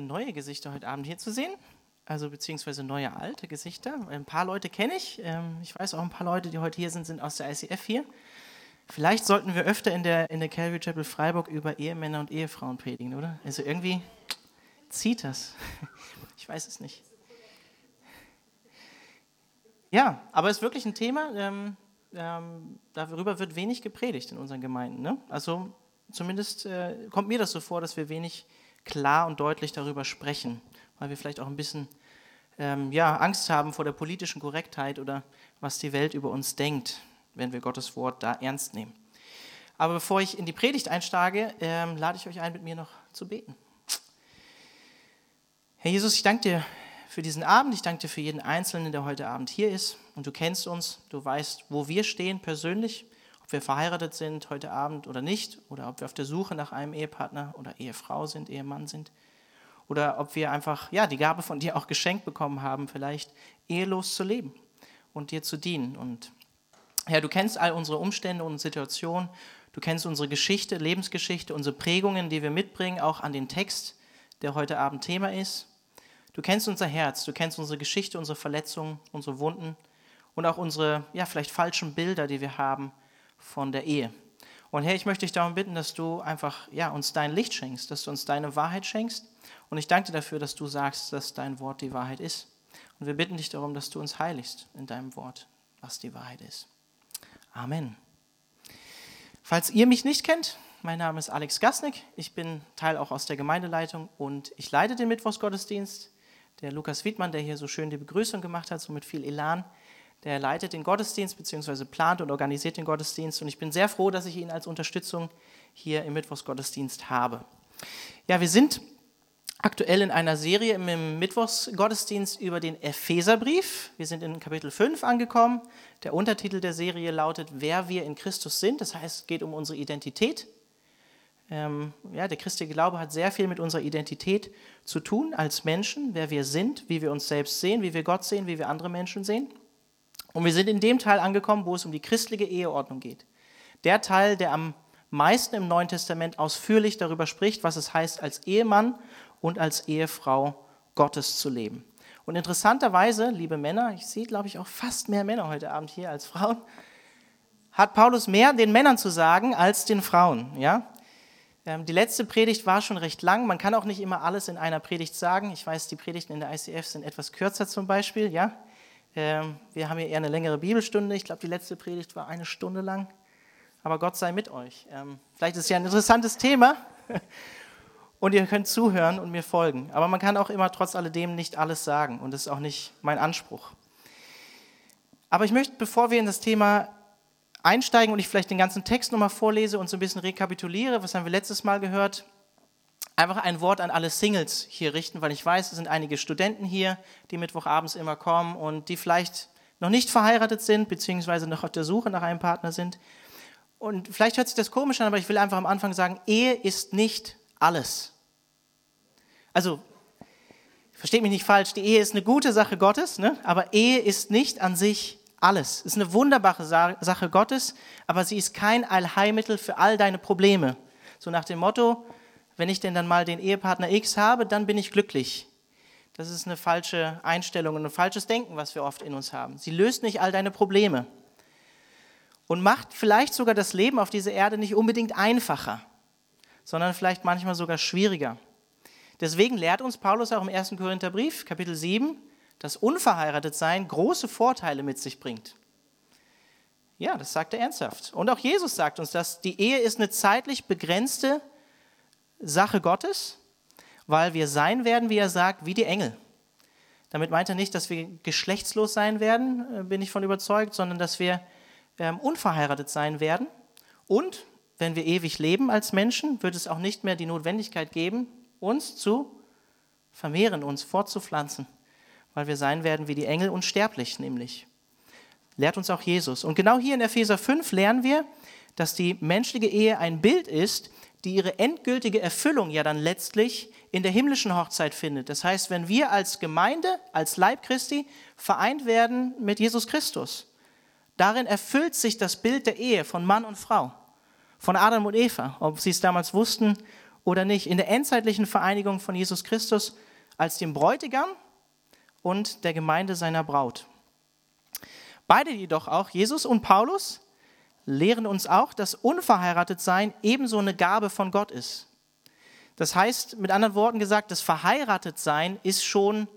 neue Gesichter heute Abend hier zu sehen, also beziehungsweise neue alte Gesichter. Ein paar Leute kenne ich. Ähm, ich weiß auch ein paar Leute, die heute hier sind, sind aus der ICF hier. Vielleicht sollten wir öfter in der, in der Calvary Chapel Freiburg über Ehemänner und Ehefrauen predigen, oder? Also irgendwie zieht das. Ich weiß es nicht. Ja, aber es ist wirklich ein Thema, ähm, ähm, darüber wird wenig gepredigt in unseren Gemeinden. Ne? Also zumindest äh, kommt mir das so vor, dass wir wenig klar und deutlich darüber sprechen, weil wir vielleicht auch ein bisschen ähm, ja, Angst haben vor der politischen Korrektheit oder was die Welt über uns denkt, wenn wir Gottes Wort da ernst nehmen. Aber bevor ich in die Predigt einsteige, ähm, lade ich euch ein, mit mir noch zu beten. Herr Jesus, ich danke dir für diesen Abend. Ich danke dir für jeden Einzelnen, der heute Abend hier ist. Und du kennst uns, du weißt, wo wir stehen persönlich ob wir verheiratet sind heute Abend oder nicht, oder ob wir auf der Suche nach einem Ehepartner oder Ehefrau sind, Ehemann sind, oder ob wir einfach ja, die Gabe von dir auch geschenkt bekommen haben, vielleicht ehelos zu leben und dir zu dienen. Und Herr, du kennst all unsere Umstände und Situationen, du kennst unsere Geschichte, Lebensgeschichte, unsere Prägungen, die wir mitbringen, auch an den Text, der heute Abend Thema ist. Du kennst unser Herz, du kennst unsere Geschichte, unsere Verletzungen, unsere Wunden und auch unsere, ja, vielleicht falschen Bilder, die wir haben von der Ehe. Und Herr, ich möchte dich darum bitten, dass du einfach ja, uns dein Licht schenkst, dass du uns deine Wahrheit schenkst. Und ich danke dir dafür, dass du sagst, dass dein Wort die Wahrheit ist. Und wir bitten dich darum, dass du uns heiligst in deinem Wort, was die Wahrheit ist. Amen. Falls ihr mich nicht kennt, mein Name ist Alex Gasnick. Ich bin Teil auch aus der Gemeindeleitung und ich leite den Mittwochsgottesdienst. Der Lukas Wiedmann, der hier so schön die Begrüßung gemacht hat, so mit viel Elan, der leitet den Gottesdienst bzw. plant und organisiert den Gottesdienst. Und ich bin sehr froh, dass ich ihn als Unterstützung hier im Mittwochsgottesdienst habe. Ja, wir sind aktuell in einer Serie im Mittwochsgottesdienst über den Epheserbrief. Wir sind in Kapitel 5 angekommen. Der Untertitel der Serie lautet, wer wir in Christus sind. Das heißt, es geht um unsere Identität. Ähm, ja, der christliche Glaube hat sehr viel mit unserer Identität zu tun als Menschen, wer wir sind, wie wir uns selbst sehen, wie wir Gott sehen, wie wir andere Menschen sehen. Und wir sind in dem Teil angekommen, wo es um die christliche Eheordnung geht. Der Teil, der am meisten im Neuen Testament ausführlich darüber spricht, was es heißt, als Ehemann und als Ehefrau Gottes zu leben. Und interessanterweise, liebe Männer, ich sehe, glaube ich, auch fast mehr Männer heute Abend hier als Frauen, hat Paulus mehr den Männern zu sagen als den Frauen. Ja? Ähm, die letzte Predigt war schon recht lang. Man kann auch nicht immer alles in einer Predigt sagen. Ich weiß, die Predigten in der ICF sind etwas kürzer zum Beispiel. Ja? Ähm, wir haben hier eher eine längere Bibelstunde. Ich glaube, die letzte Predigt war eine Stunde lang. Aber Gott sei mit euch. Ähm, vielleicht ist es ja ein interessantes Thema und ihr könnt zuhören und mir folgen. Aber man kann auch immer trotz alledem nicht alles sagen und das ist auch nicht mein Anspruch. Aber ich möchte, bevor wir in das Thema einsteigen und ich vielleicht den ganzen Text nochmal vorlese und so ein bisschen rekapituliere, was haben wir letztes Mal gehört, einfach ein Wort an alle Singles hier richten, weil ich weiß, es sind einige Studenten hier, die Mittwochabends immer kommen und die vielleicht noch nicht verheiratet sind, beziehungsweise noch auf der Suche nach einem Partner sind. Und vielleicht hört sich das komisch an, aber ich will einfach am Anfang sagen, Ehe ist nicht alles. Also, versteht mich nicht falsch, die Ehe ist eine gute Sache Gottes, ne? aber Ehe ist nicht an sich alles. Es ist eine wunderbare Sache Gottes, aber sie ist kein Allheilmittel für all deine Probleme. So nach dem Motto, wenn ich denn dann mal den Ehepartner X habe, dann bin ich glücklich. Das ist eine falsche Einstellung und ein falsches Denken, was wir oft in uns haben. Sie löst nicht all deine Probleme und macht vielleicht sogar das Leben auf dieser Erde nicht unbedingt einfacher, sondern vielleicht manchmal sogar schwieriger. Deswegen lehrt uns Paulus auch im 1. Korintherbrief, Kapitel 7, dass Unverheiratetsein große Vorteile mit sich bringt. Ja, das sagt er ernsthaft. Und auch Jesus sagt uns, dass die Ehe ist eine zeitlich begrenzte Sache Gottes, weil wir sein werden, wie er sagt, wie die Engel. Damit meint er nicht, dass wir geschlechtslos sein werden, äh, bin ich von überzeugt, sondern dass wir ähm, unverheiratet sein werden. Und wenn wir ewig leben als Menschen, wird es auch nicht mehr die Notwendigkeit geben, uns zu vermehren, uns fortzupflanzen, weil wir sein werden wie die Engel unsterblich nämlich. Lehrt uns auch Jesus. Und genau hier in Epheser 5 lernen wir, dass die menschliche Ehe ein Bild ist, die ihre endgültige Erfüllung ja dann letztlich in der himmlischen Hochzeit findet. Das heißt, wenn wir als Gemeinde, als Leib Christi vereint werden mit Jesus Christus, darin erfüllt sich das Bild der Ehe von Mann und Frau, von Adam und Eva, ob sie es damals wussten oder nicht, in der endzeitlichen Vereinigung von Jesus Christus als dem Bräutigam und der Gemeinde seiner Braut. Beide jedoch auch, Jesus und Paulus, lehren uns auch, dass unverheiratet sein ebenso eine Gabe von Gott ist. Das heißt, mit anderen Worten gesagt, das verheiratet sein ist schon,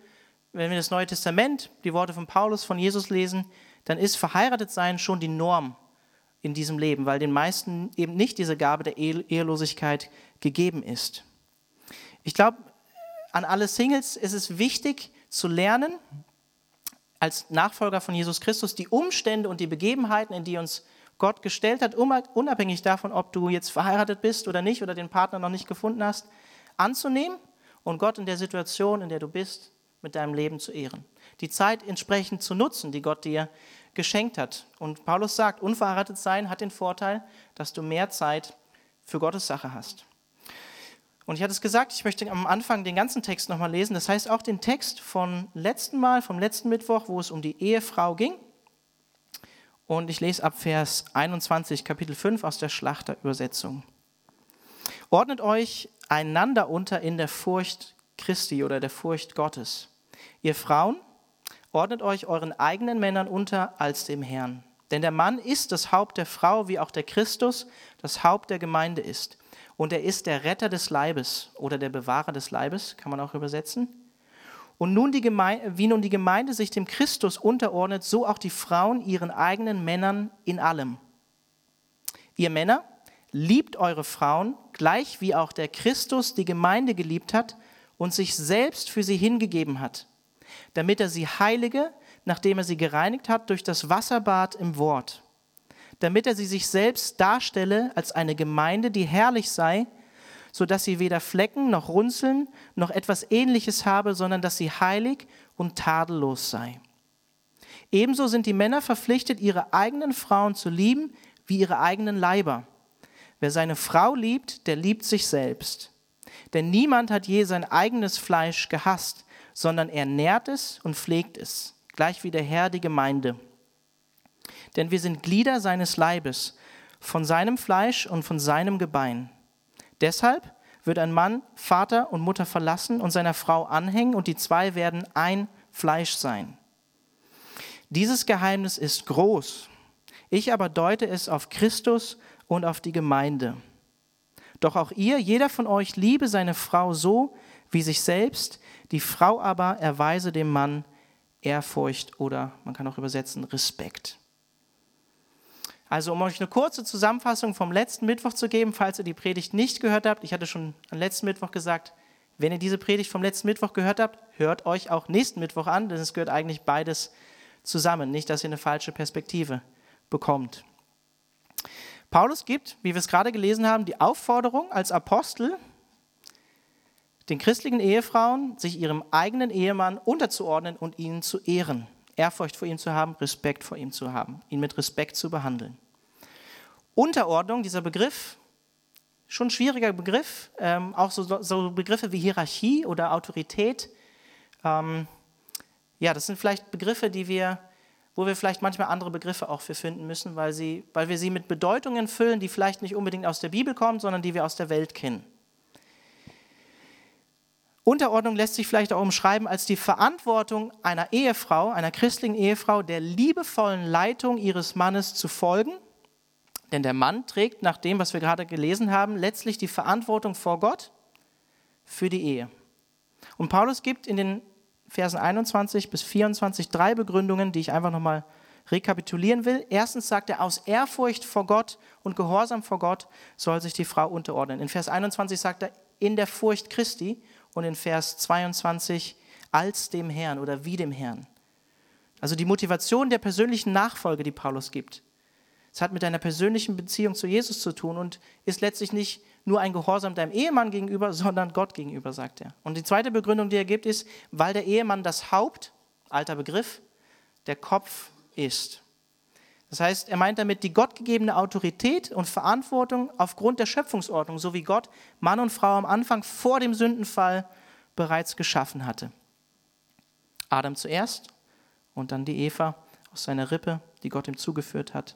wenn wir das Neue Testament, die Worte von Paulus, von Jesus lesen, dann ist verheiratet sein schon die Norm in diesem Leben, weil den meisten eben nicht diese Gabe der Ehelosigkeit gegeben ist. Ich glaube, an alle Singles ist es wichtig zu lernen, als Nachfolger von Jesus Christus, die Umstände und die Begebenheiten, in die uns Gott gestellt hat, unabhängig davon, ob du jetzt verheiratet bist oder nicht oder den Partner noch nicht gefunden hast, anzunehmen und Gott in der Situation, in der du bist, mit deinem Leben zu ehren. Die Zeit entsprechend zu nutzen, die Gott dir geschenkt hat. Und Paulus sagt, unverheiratet sein hat den Vorteil, dass du mehr Zeit für Gottes Sache hast. Und ich hatte es gesagt, ich möchte am Anfang den ganzen Text nochmal lesen. Das heißt auch den Text vom letzten Mal, vom letzten Mittwoch, wo es um die Ehefrau ging. Und ich lese ab Vers 21, Kapitel 5 aus der Schlachterübersetzung. Ordnet euch einander unter in der Furcht Christi oder der Furcht Gottes. Ihr Frauen, ordnet euch euren eigenen Männern unter als dem Herrn. Denn der Mann ist das Haupt der Frau, wie auch der Christus das Haupt der Gemeinde ist. Und er ist der Retter des Leibes oder der Bewahrer des Leibes, kann man auch übersetzen. Und nun die Gemeinde, wie nun die Gemeinde sich dem Christus unterordnet, so auch die Frauen ihren eigenen Männern in allem. Ihr Männer, liebt eure Frauen, gleich wie auch der Christus die Gemeinde geliebt hat und sich selbst für sie hingegeben hat, damit er sie heilige, nachdem er sie gereinigt hat durch das Wasserbad im Wort, damit er sie sich selbst darstelle als eine Gemeinde, die herrlich sei, so dass sie weder Flecken noch Runzeln noch etwas ähnliches habe, sondern dass sie heilig und tadellos sei. Ebenso sind die Männer verpflichtet, ihre eigenen Frauen zu lieben wie ihre eigenen Leiber. Wer seine Frau liebt, der liebt sich selbst. Denn niemand hat je sein eigenes Fleisch gehasst, sondern er nährt es und pflegt es, gleich wie der Herr die Gemeinde. Denn wir sind Glieder seines Leibes, von seinem Fleisch und von seinem Gebein. Deshalb wird ein Mann Vater und Mutter verlassen und seiner Frau anhängen, und die zwei werden ein Fleisch sein. Dieses Geheimnis ist groß. Ich aber deute es auf Christus und auf die Gemeinde. Doch auch ihr, jeder von euch, liebe seine Frau so wie sich selbst, die Frau aber erweise dem Mann Ehrfurcht oder man kann auch übersetzen Respekt. Also um euch eine kurze Zusammenfassung vom letzten Mittwoch zu geben, falls ihr die Predigt nicht gehört habt. Ich hatte schon am letzten Mittwoch gesagt, wenn ihr diese Predigt vom letzten Mittwoch gehört habt, hört euch auch nächsten Mittwoch an, denn es gehört eigentlich beides zusammen. Nicht, dass ihr eine falsche Perspektive bekommt. Paulus gibt, wie wir es gerade gelesen haben, die Aufforderung als Apostel, den christlichen Ehefrauen, sich ihrem eigenen Ehemann unterzuordnen und ihn zu ehren, Ehrfurcht vor ihm zu haben, Respekt vor ihm zu haben, ihn mit Respekt zu behandeln. Unterordnung, dieser Begriff, schon ein schwieriger Begriff, ähm, auch so, so, Begriffe wie Hierarchie oder Autorität. Ähm, ja, das sind vielleicht Begriffe, die wir, wo wir vielleicht manchmal andere Begriffe auch für finden müssen, weil, sie, weil wir sie mit Bedeutungen füllen, die vielleicht nicht unbedingt aus der Bibel kommen, sondern die wir aus der Welt kennen. Unterordnung lässt sich vielleicht auch umschreiben als die Verantwortung einer Ehefrau, einer christlichen Ehefrau, der liebevollen Leitung ihres Mannes zu folgen. Denn der Mann trägt nach dem, was wir gerade gelesen haben, letztlich die Verantwortung vor Gott für die Ehe. Und Paulus gibt in den Versen 21 bis 24 drei Begründungen, die ich einfach nochmal rekapitulieren will. Erstens sagt er, aus Ehrfurcht vor Gott und Gehorsam vor Gott soll sich die Frau unterordnen. In Vers 21 sagt er, in der Furcht Christi und in Vers 22 als dem Herrn oder wie dem Herrn. Also die Motivation der persönlichen Nachfolge, die Paulus gibt. Es hat mit deiner persönlichen Beziehung zu Jesus zu tun und ist letztlich nicht nur ein Gehorsam deinem Ehemann gegenüber, sondern Gott gegenüber, sagt er. Und die zweite Begründung, die er gibt, ist, weil der Ehemann das Haupt, alter Begriff, der Kopf ist. Das heißt, er meint damit die gottgegebene Autorität und Verantwortung aufgrund der Schöpfungsordnung, so wie Gott Mann und Frau am Anfang vor dem Sündenfall bereits geschaffen hatte. Adam zuerst und dann die Eva aus seiner Rippe, die Gott ihm zugeführt hat.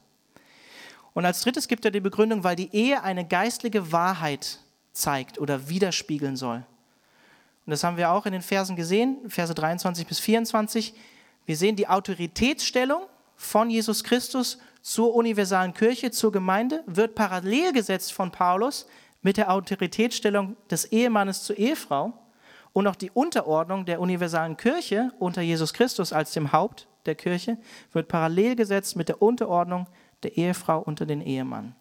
Und als drittes gibt er die Begründung, weil die Ehe eine geistliche Wahrheit zeigt oder widerspiegeln soll. Und das haben wir auch in den Versen gesehen, Verse 23 bis 24. Wir sehen die Autoritätsstellung von Jesus Christus zur universalen Kirche, zur Gemeinde, wird parallel gesetzt von Paulus mit der Autoritätsstellung des Ehemannes zur Ehefrau und auch die Unterordnung der universalen Kirche unter Jesus Christus als dem Haupt der Kirche wird parallel gesetzt mit der Unterordnung der Ehefrau unter den Ehemann.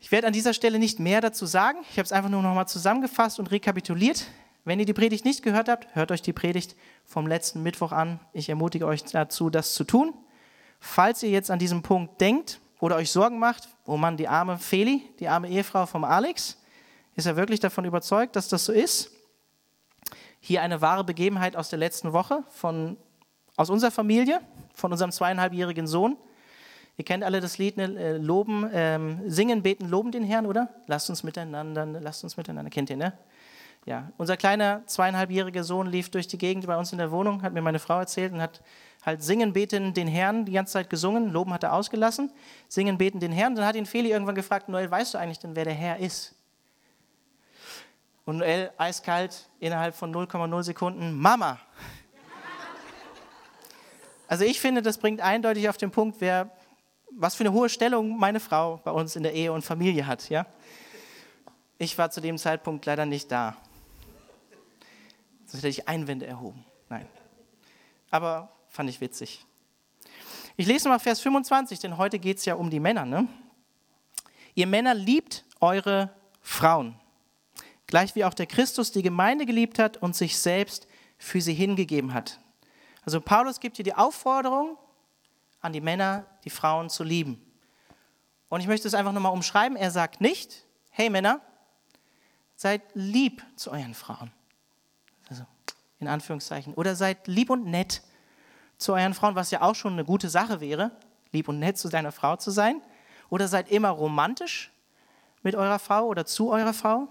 Ich werde an dieser Stelle nicht mehr dazu sagen. Ich habe es einfach nur noch mal zusammengefasst und rekapituliert. Wenn ihr die Predigt nicht gehört habt, hört euch die Predigt vom letzten Mittwoch an. Ich ermutige euch dazu, das zu tun. Falls ihr jetzt an diesem Punkt denkt oder euch Sorgen macht, oh Mann, die arme Feli, die arme Ehefrau vom Alex, ist er wirklich davon überzeugt, dass das so ist? Hier eine wahre Begebenheit aus der letzten Woche von, aus unserer Familie, von unserem zweieinhalbjährigen Sohn. Ihr kennt alle das Lied, ne? Äh, loben, ähm, singen, beten, loben den Herrn, oder? Lasst uns miteinander, lasst uns miteinander. Kennt ihr, ne? Ja. Unser kleiner zweieinhalbjähriger Sohn lief durch die Gegend bei uns in der Wohnung, hat mir meine Frau erzählt und hat halt singen, beten den Herrn die ganze Zeit gesungen. Loben hat er ausgelassen. Singen, beten den Herrn. Dann hat ihn Feli irgendwann gefragt: Noel, weißt du eigentlich denn, wer der Herr ist? Und Noel eiskalt innerhalb von 0,0 Sekunden: Mama. Also ich finde, das bringt eindeutig auf den Punkt, wer was für eine hohe Stellung meine Frau bei uns in der Ehe und Familie hat. Ja? Ich war zu dem Zeitpunkt leider nicht da. Sonst hätte ich Einwände erhoben. Nein. Aber fand ich witzig. Ich lese mal Vers 25, denn heute geht es ja um die Männer. Ne? Ihr Männer liebt eure Frauen, gleich wie auch der Christus die Gemeinde geliebt hat und sich selbst für sie hingegeben hat. Also Paulus gibt hier die Aufforderung, an die Männer, die Frauen zu lieben. Und ich möchte es einfach nochmal umschreiben. Er sagt nicht, hey Männer, seid lieb zu euren Frauen. In Anführungszeichen. Oder seid lieb und nett zu euren Frauen, was ja auch schon eine gute Sache wäre, lieb und nett zu deiner Frau zu sein. Oder seid immer romantisch mit eurer Frau oder zu eurer Frau.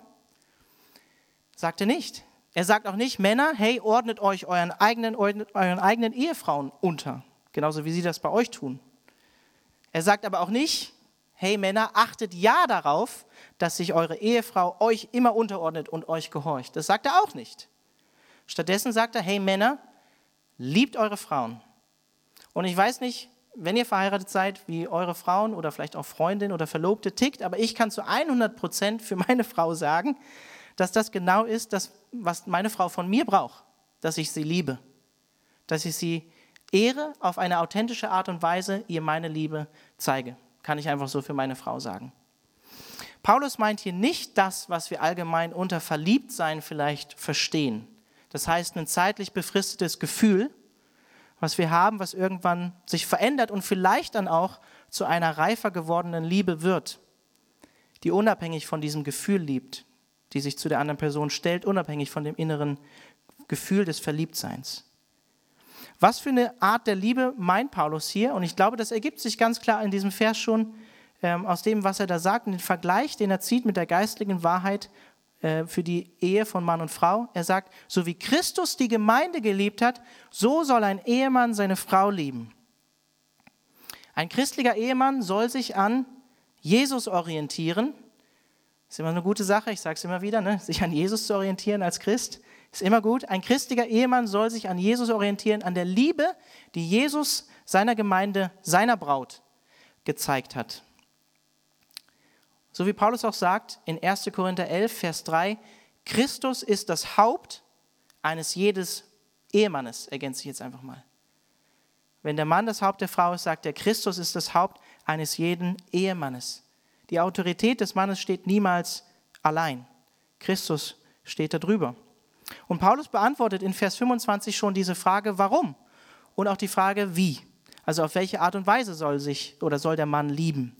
Sagt er nicht. Er sagt auch nicht, Männer, hey, ordnet euch euren eigenen, euren eigenen Ehefrauen unter genauso wie sie das bei euch tun. Er sagt aber auch nicht, hey Männer, achtet ja darauf, dass sich eure Ehefrau euch immer unterordnet und euch gehorcht. Das sagt er auch nicht. Stattdessen sagt er, hey Männer, liebt eure Frauen. Und ich weiß nicht, wenn ihr verheiratet seid, wie eure Frauen oder vielleicht auch Freundin oder Verlobte tickt, aber ich kann zu 100 Prozent für meine Frau sagen, dass das genau ist, das, was meine Frau von mir braucht, dass ich sie liebe, dass ich sie Ehre auf eine authentische Art und Weise ihr meine Liebe zeige. Kann ich einfach so für meine Frau sagen. Paulus meint hier nicht das, was wir allgemein unter Verliebtsein vielleicht verstehen. Das heißt, ein zeitlich befristetes Gefühl, was wir haben, was irgendwann sich verändert und vielleicht dann auch zu einer reifer gewordenen Liebe wird, die unabhängig von diesem Gefühl liebt, die sich zu der anderen Person stellt, unabhängig von dem inneren Gefühl des Verliebtseins. Was für eine Art der Liebe meint Paulus hier? Und ich glaube, das ergibt sich ganz klar in diesem Vers schon ähm, aus dem, was er da sagt, und den Vergleich, den er zieht mit der geistlichen Wahrheit für die Ehe von Mann und Frau. Er sagt, so wie Christus die Gemeinde geliebt hat, so soll ein Ehemann seine Frau lieben. Ein christlicher Ehemann soll sich an Jesus orientieren. Ist immer eine gute Sache, ich sage es immer wieder, ne? sich an Jesus zu orientieren als Christ. Ist immer gut. Ein christlicher Ehemann soll sich an Jesus orientieren, an der Liebe, die Jesus seiner Gemeinde, seiner Braut gezeigt hat. So wie Paulus auch sagt in 1. Korinther 11, Vers 3, Christus ist das Haupt eines jedes Ehemannes, ergänze ich jetzt einfach mal. Wenn der Mann das Haupt der Frau ist, sagt er, Christus ist das Haupt eines jeden Ehemannes. Die Autorität des Mannes steht niemals allein. Christus steht darüber. Und Paulus beantwortet in Vers 25 schon diese Frage, warum? Und auch die Frage, wie? Also auf welche Art und Weise soll sich oder soll der Mann lieben?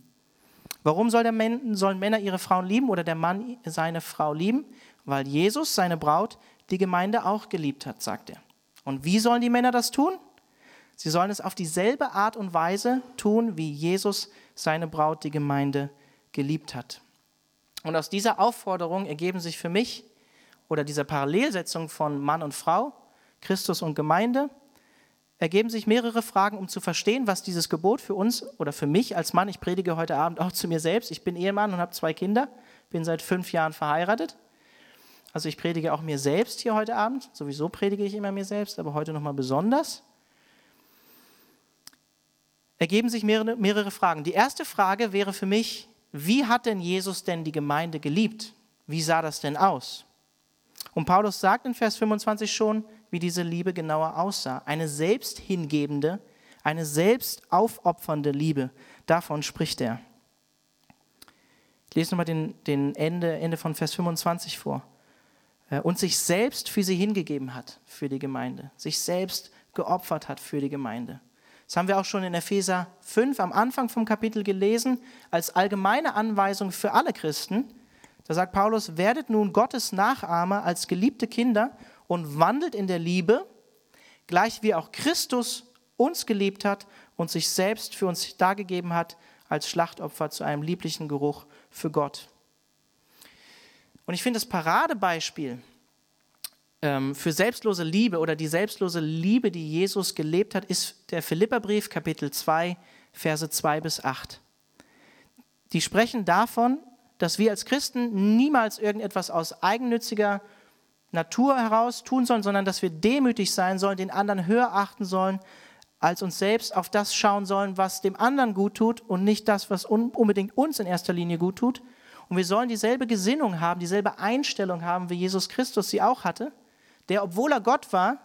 Warum soll Mann, sollen Männer ihre Frauen lieben oder der Mann seine Frau lieben? Weil Jesus, seine Braut, die Gemeinde auch geliebt hat, sagt er. Und wie sollen die Männer das tun? Sie sollen es auf dieselbe Art und Weise tun, wie Jesus seine Braut, die Gemeinde, geliebt hat. Und aus dieser Aufforderung ergeben sich für mich oder dieser Parallelsetzung von Mann und Frau, Christus und Gemeinde, ergeben sich mehrere Fragen, um zu verstehen, was dieses Gebot für uns oder für mich als Mann, ich predige heute Abend auch zu mir selbst, ich bin Ehemann und habe zwei Kinder, bin seit fünf Jahren verheiratet. Also ich predige auch mir selbst hier heute Abend. Sowieso predige ich immer mir selbst, aber heute nochmal besonders. Ergeben sich mehrere, mehrere Fragen. Die erste Frage wäre für mich, wie hat denn Jesus denn die Gemeinde geliebt? Wie sah das denn aus? Und Paulus sagt in Vers 25 schon, wie diese Liebe genauer aussah. Eine selbsthingebende, eine selbstaufopfernde Liebe. Davon spricht er. Ich lese nochmal den, den Ende, Ende von Vers 25 vor. Äh, und sich selbst für sie hingegeben hat, für die Gemeinde. Sich selbst geopfert hat für die Gemeinde. Das haben wir auch schon in Epheser 5 am Anfang vom Kapitel gelesen, als allgemeine Anweisung für alle Christen. Da sagt Paulus, werdet nun Gottes Nachahmer als geliebte Kinder und wandelt in der Liebe, gleich wie auch Christus uns geliebt hat und sich selbst für uns dargegeben hat als Schlachtopfer zu einem lieblichen Geruch für Gott. Und ich finde das Paradebeispiel ähm, für selbstlose Liebe oder die selbstlose Liebe, die Jesus gelebt hat, ist der Philipperbrief, Kapitel 2, Verse 2 bis 8. Die sprechen davon, dass wir als Christen niemals irgendetwas aus eigennütziger Natur heraus tun sollen, sondern dass wir demütig sein sollen, den anderen höher achten sollen, als uns selbst auf das schauen sollen, was dem anderen gut tut und nicht das, was unbedingt uns in erster Linie gut tut. Und wir sollen dieselbe Gesinnung haben, dieselbe Einstellung haben, wie Jesus Christus sie auch hatte der, obwohl er Gott war,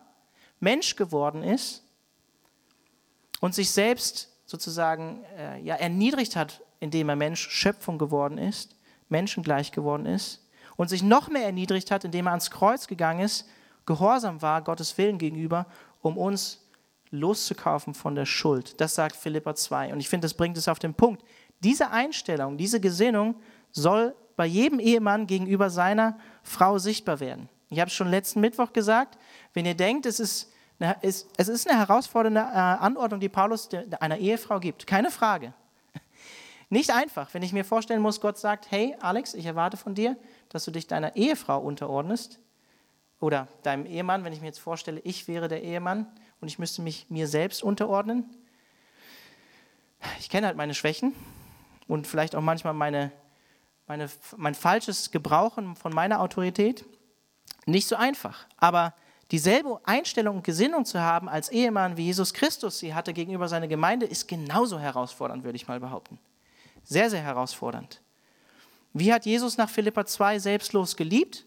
Mensch geworden ist und sich selbst sozusagen äh, ja, erniedrigt hat, indem er Mensch Schöpfung geworden ist, menschengleich geworden ist und sich noch mehr erniedrigt hat, indem er ans Kreuz gegangen ist, gehorsam war Gottes Willen gegenüber, um uns loszukaufen von der Schuld. Das sagt Philippa 2. Und ich finde, das bringt es auf den Punkt. Diese Einstellung, diese Gesinnung soll bei jedem Ehemann gegenüber seiner Frau sichtbar werden. Ich habe es schon letzten Mittwoch gesagt, wenn ihr denkt, es ist eine, es, ist eine herausfordernde äh, Anordnung, die Paulus einer Ehefrau gibt, keine Frage. Nicht einfach, wenn ich mir vorstellen muss, Gott sagt, hey Alex, ich erwarte von dir, dass du dich deiner Ehefrau unterordnest oder deinem Ehemann, wenn ich mir jetzt vorstelle, ich wäre der Ehemann und ich müsste mich mir selbst unterordnen. Ich kenne halt meine Schwächen und vielleicht auch manchmal meine, meine, mein falsches Gebrauchen von meiner Autorität. Nicht so einfach. Aber dieselbe Einstellung und Gesinnung zu haben als Ehemann, wie Jesus Christus sie hatte gegenüber seiner Gemeinde, ist genauso herausfordernd, würde ich mal behaupten. Sehr, sehr herausfordernd. Wie hat Jesus nach Philippa 2 selbstlos geliebt?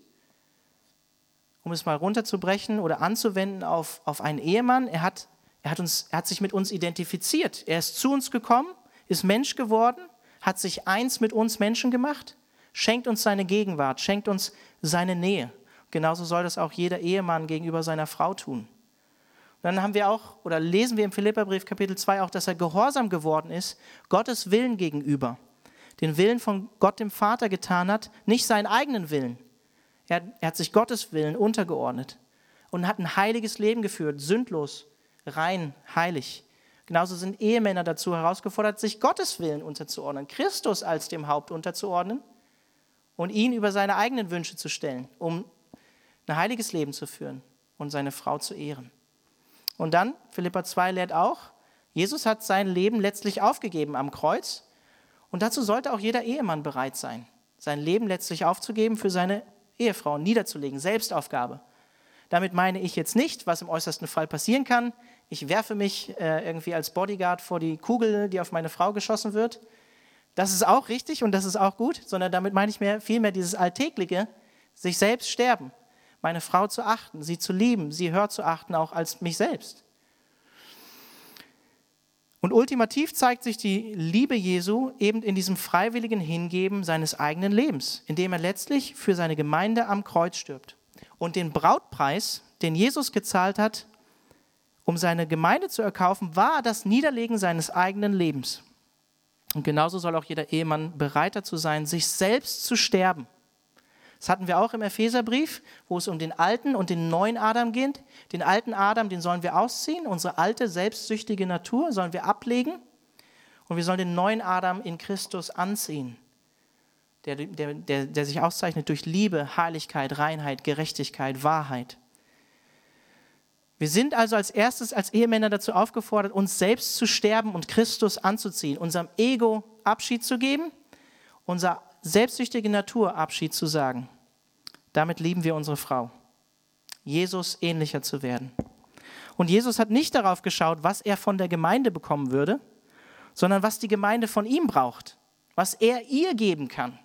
Um es mal runterzubrechen oder anzuwenden auf, auf einen Ehemann. Er hat, er, hat uns, er hat sich mit uns identifiziert. Er ist zu uns gekommen, ist Mensch geworden, hat sich eins mit uns Menschen gemacht, schenkt uns seine Gegenwart, schenkt uns seine Nähe. Genauso soll das auch jeder Ehemann gegenüber seiner Frau tun. Dann haben wir auch, oder lesen wir im Philipperbrief Kapitel 2 auch, dass er gehorsam geworden ist, Gottes Willen gegenüber. Den Willen von Gott dem Vater getan hat, nicht seinen eigenen Willen. Er, er hat sich Gottes Willen untergeordnet und hat ein heiliges Leben geführt, sündlos, rein, heilig. Genauso sind Ehemänner dazu herausgefordert, sich Gottes Willen unterzuordnen, Christus als dem Haupt unterzuordnen und ihn über seine eigenen Wünsche zu stellen, um ein heiliges Leben zu führen und seine Frau zu ehren. Und dann, Philippa 2 lehrt auch, Jesus hat sein Leben letztlich aufgegeben am Kreuz. Und dazu sollte auch jeder Ehemann bereit sein, sein Leben letztlich aufzugeben für seine Ehefrau, niederzulegen, Selbstaufgabe. Damit meine ich jetzt nicht, was im äußersten Fall passieren kann. Ich werfe mich äh, irgendwie als Bodyguard vor die Kugel, die auf meine Frau geschossen wird. Das ist auch richtig und das ist auch gut, sondern damit meine ich mehr, vielmehr dieses Alltägliche, sich selbst sterben, meine Frau zu achten, sie zu lieben, sie höher zu achten, auch als mich selbst. Und ultimativ zeigt sich die Liebe Jesu eben in diesem freiwilligen Hingeben seines eigenen Lebens, indem er letztlich für seine Gemeinde am Kreuz stirbt. Und den Brautpreis, den Jesus gezahlt hat, um seine Gemeinde zu erkaufen, war das Niederlegen seines eigenen Lebens. Und genauso soll auch jeder Ehemann bereit dazu sein, sich selbst zu sterben das hatten wir auch im Epheserbrief, wo es um den alten und den neuen Adam geht. Den alten Adam, den sollen wir ausziehen, unsere alte, selbstsüchtige Natur sollen wir ablegen und wir sollen den neuen Adam in Christus anziehen, der, der, der, der sich auszeichnet durch Liebe, Heiligkeit, Reinheit, Gerechtigkeit, Wahrheit. Wir sind also als erstes als Ehemänner dazu aufgefordert, uns selbst zu sterben und Christus anzuziehen, unserem Ego Abschied zu geben, unser selbstsüchtige Natur Abschied zu sagen. Damit lieben wir unsere Frau. Jesus ähnlicher zu werden. Und Jesus hat nicht darauf geschaut, was er von der Gemeinde bekommen würde, sondern was die Gemeinde von ihm braucht, was er ihr geben kann.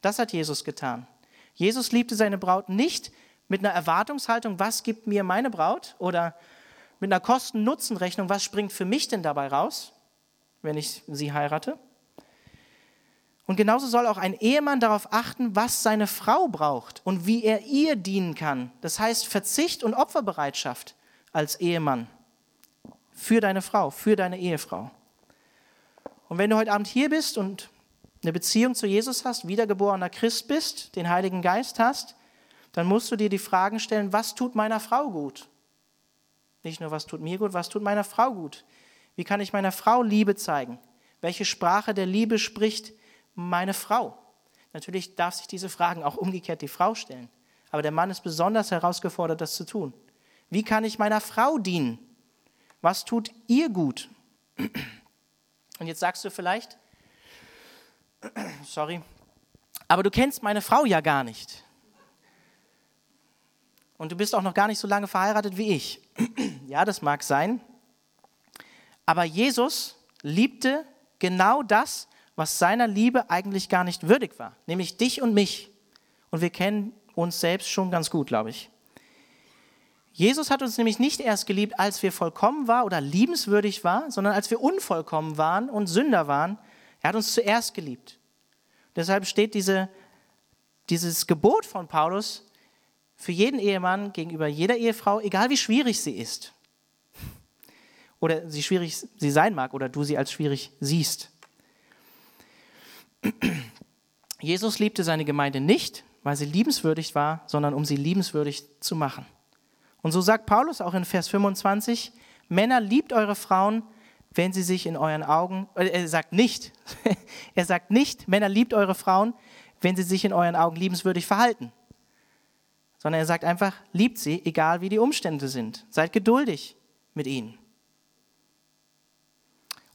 Das hat Jesus getan. Jesus liebte seine Braut nicht mit einer Erwartungshaltung, was gibt mir meine Braut oder mit einer Kosten-Nutzen-Rechnung, was springt für mich denn dabei raus, wenn ich sie heirate. Und genauso soll auch ein Ehemann darauf achten, was seine Frau braucht und wie er ihr dienen kann. Das heißt Verzicht und Opferbereitschaft als Ehemann für deine Frau, für deine Ehefrau. Und wenn du heute Abend hier bist und eine Beziehung zu Jesus hast, wiedergeborener Christ bist, den Heiligen Geist hast, dann musst du dir die Fragen stellen, was tut meiner Frau gut? Nicht nur, was tut mir gut, was tut meiner Frau gut? Wie kann ich meiner Frau Liebe zeigen? Welche Sprache der Liebe spricht meine Frau? Natürlich darf sich diese Fragen auch umgekehrt die Frau stellen. Aber der Mann ist besonders herausgefordert, das zu tun. Wie kann ich meiner Frau dienen? Was tut ihr gut? Und jetzt sagst du vielleicht, sorry, aber du kennst meine Frau ja gar nicht. Und du bist auch noch gar nicht so lange verheiratet wie ich. Ja, das mag sein. Aber Jesus liebte genau das, was seiner Liebe eigentlich gar nicht würdig war, nämlich dich und mich. Und wir kennen uns selbst schon ganz gut, glaube ich. Jesus hat uns nämlich nicht erst geliebt, als wir vollkommen waren oder liebenswürdig waren, sondern als wir unvollkommen waren und Sünder waren. Er hat uns zuerst geliebt. Deshalb steht diese, dieses Gebot von Paulus für jeden Ehemann gegenüber jeder Ehefrau, egal wie schwierig sie ist. Oder sie schwierig sie sein mag oder du sie als schwierig siehst. Jesus liebte seine Gemeinde nicht, weil sie liebenswürdig war, sondern um sie liebenswürdig zu machen. Und so sagt Paulus auch in Vers 25, Männer, liebt eure Frauen, wenn sie sich in euren Augen, äh, er sagt nicht, er sagt nicht, Männer, liebt eure Frauen, wenn sie sich in euren Augen liebenswürdig verhalten. Sondern er sagt einfach, liebt sie, egal wie die Umstände sind. Seid geduldig mit ihnen.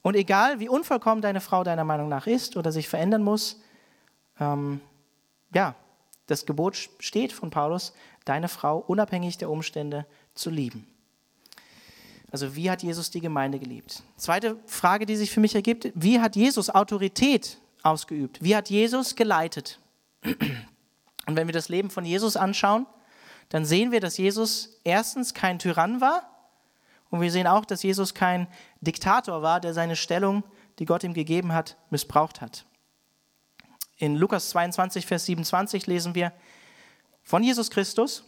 Und egal wie unvollkommen deine Frau deiner Meinung nach ist oder sich verändern muss, ähm, ja, das Gebot steht von Paulus, deine Frau unabhängig der Umstände zu lieben. Also wie hat Jesus die Gemeinde geliebt? Zweite Frage, die sich für mich ergibt, wie hat Jesus Autorität ausgeübt? Wie hat Jesus geleitet? Und wenn wir das Leben von Jesus anschauen, dann sehen wir, dass Jesus erstens kein Tyrann war und wir sehen auch, dass Jesus kein Diktator war, der seine Stellung, die Gott ihm gegeben hat, missbraucht hat. In Lukas 22, Vers 27 lesen wir von Jesus Christus,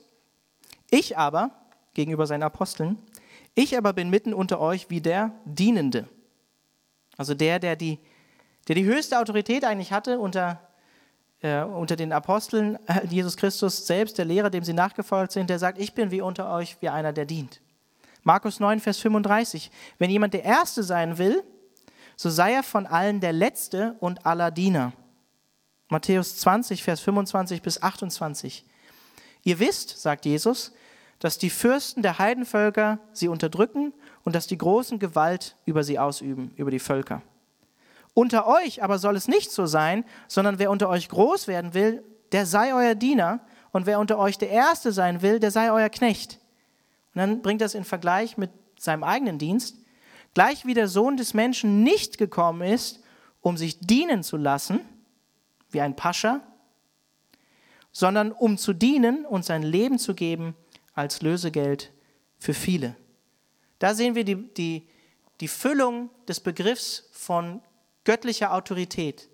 ich aber, gegenüber seinen Aposteln, ich aber bin mitten unter euch wie der Dienende. Also der, der die, der die höchste Autorität eigentlich hatte unter, äh, unter den Aposteln, äh, Jesus Christus selbst, der Lehrer, dem sie nachgefolgt sind, der sagt, ich bin wie unter euch wie einer, der dient. Markus 9, Vers 35. Wenn jemand der Erste sein will, so sei er von allen der Letzte und aller Diener. Matthäus 20, Vers 25 bis 28. Ihr wisst, sagt Jesus, dass die Fürsten der Heidenvölker sie unterdrücken und dass die Großen Gewalt über sie ausüben, über die Völker. Unter euch aber soll es nicht so sein, sondern wer unter euch groß werden will, der sei euer Diener, und wer unter euch der Erste sein will, der sei euer Knecht. Und dann bringt das in Vergleich mit seinem eigenen Dienst. Gleich wie der Sohn des Menschen nicht gekommen ist, um sich dienen zu lassen, wie ein Pascha, sondern um zu dienen und sein Leben zu geben als Lösegeld für viele. Da sehen wir die, die, die Füllung des Begriffs von göttlicher Autorität.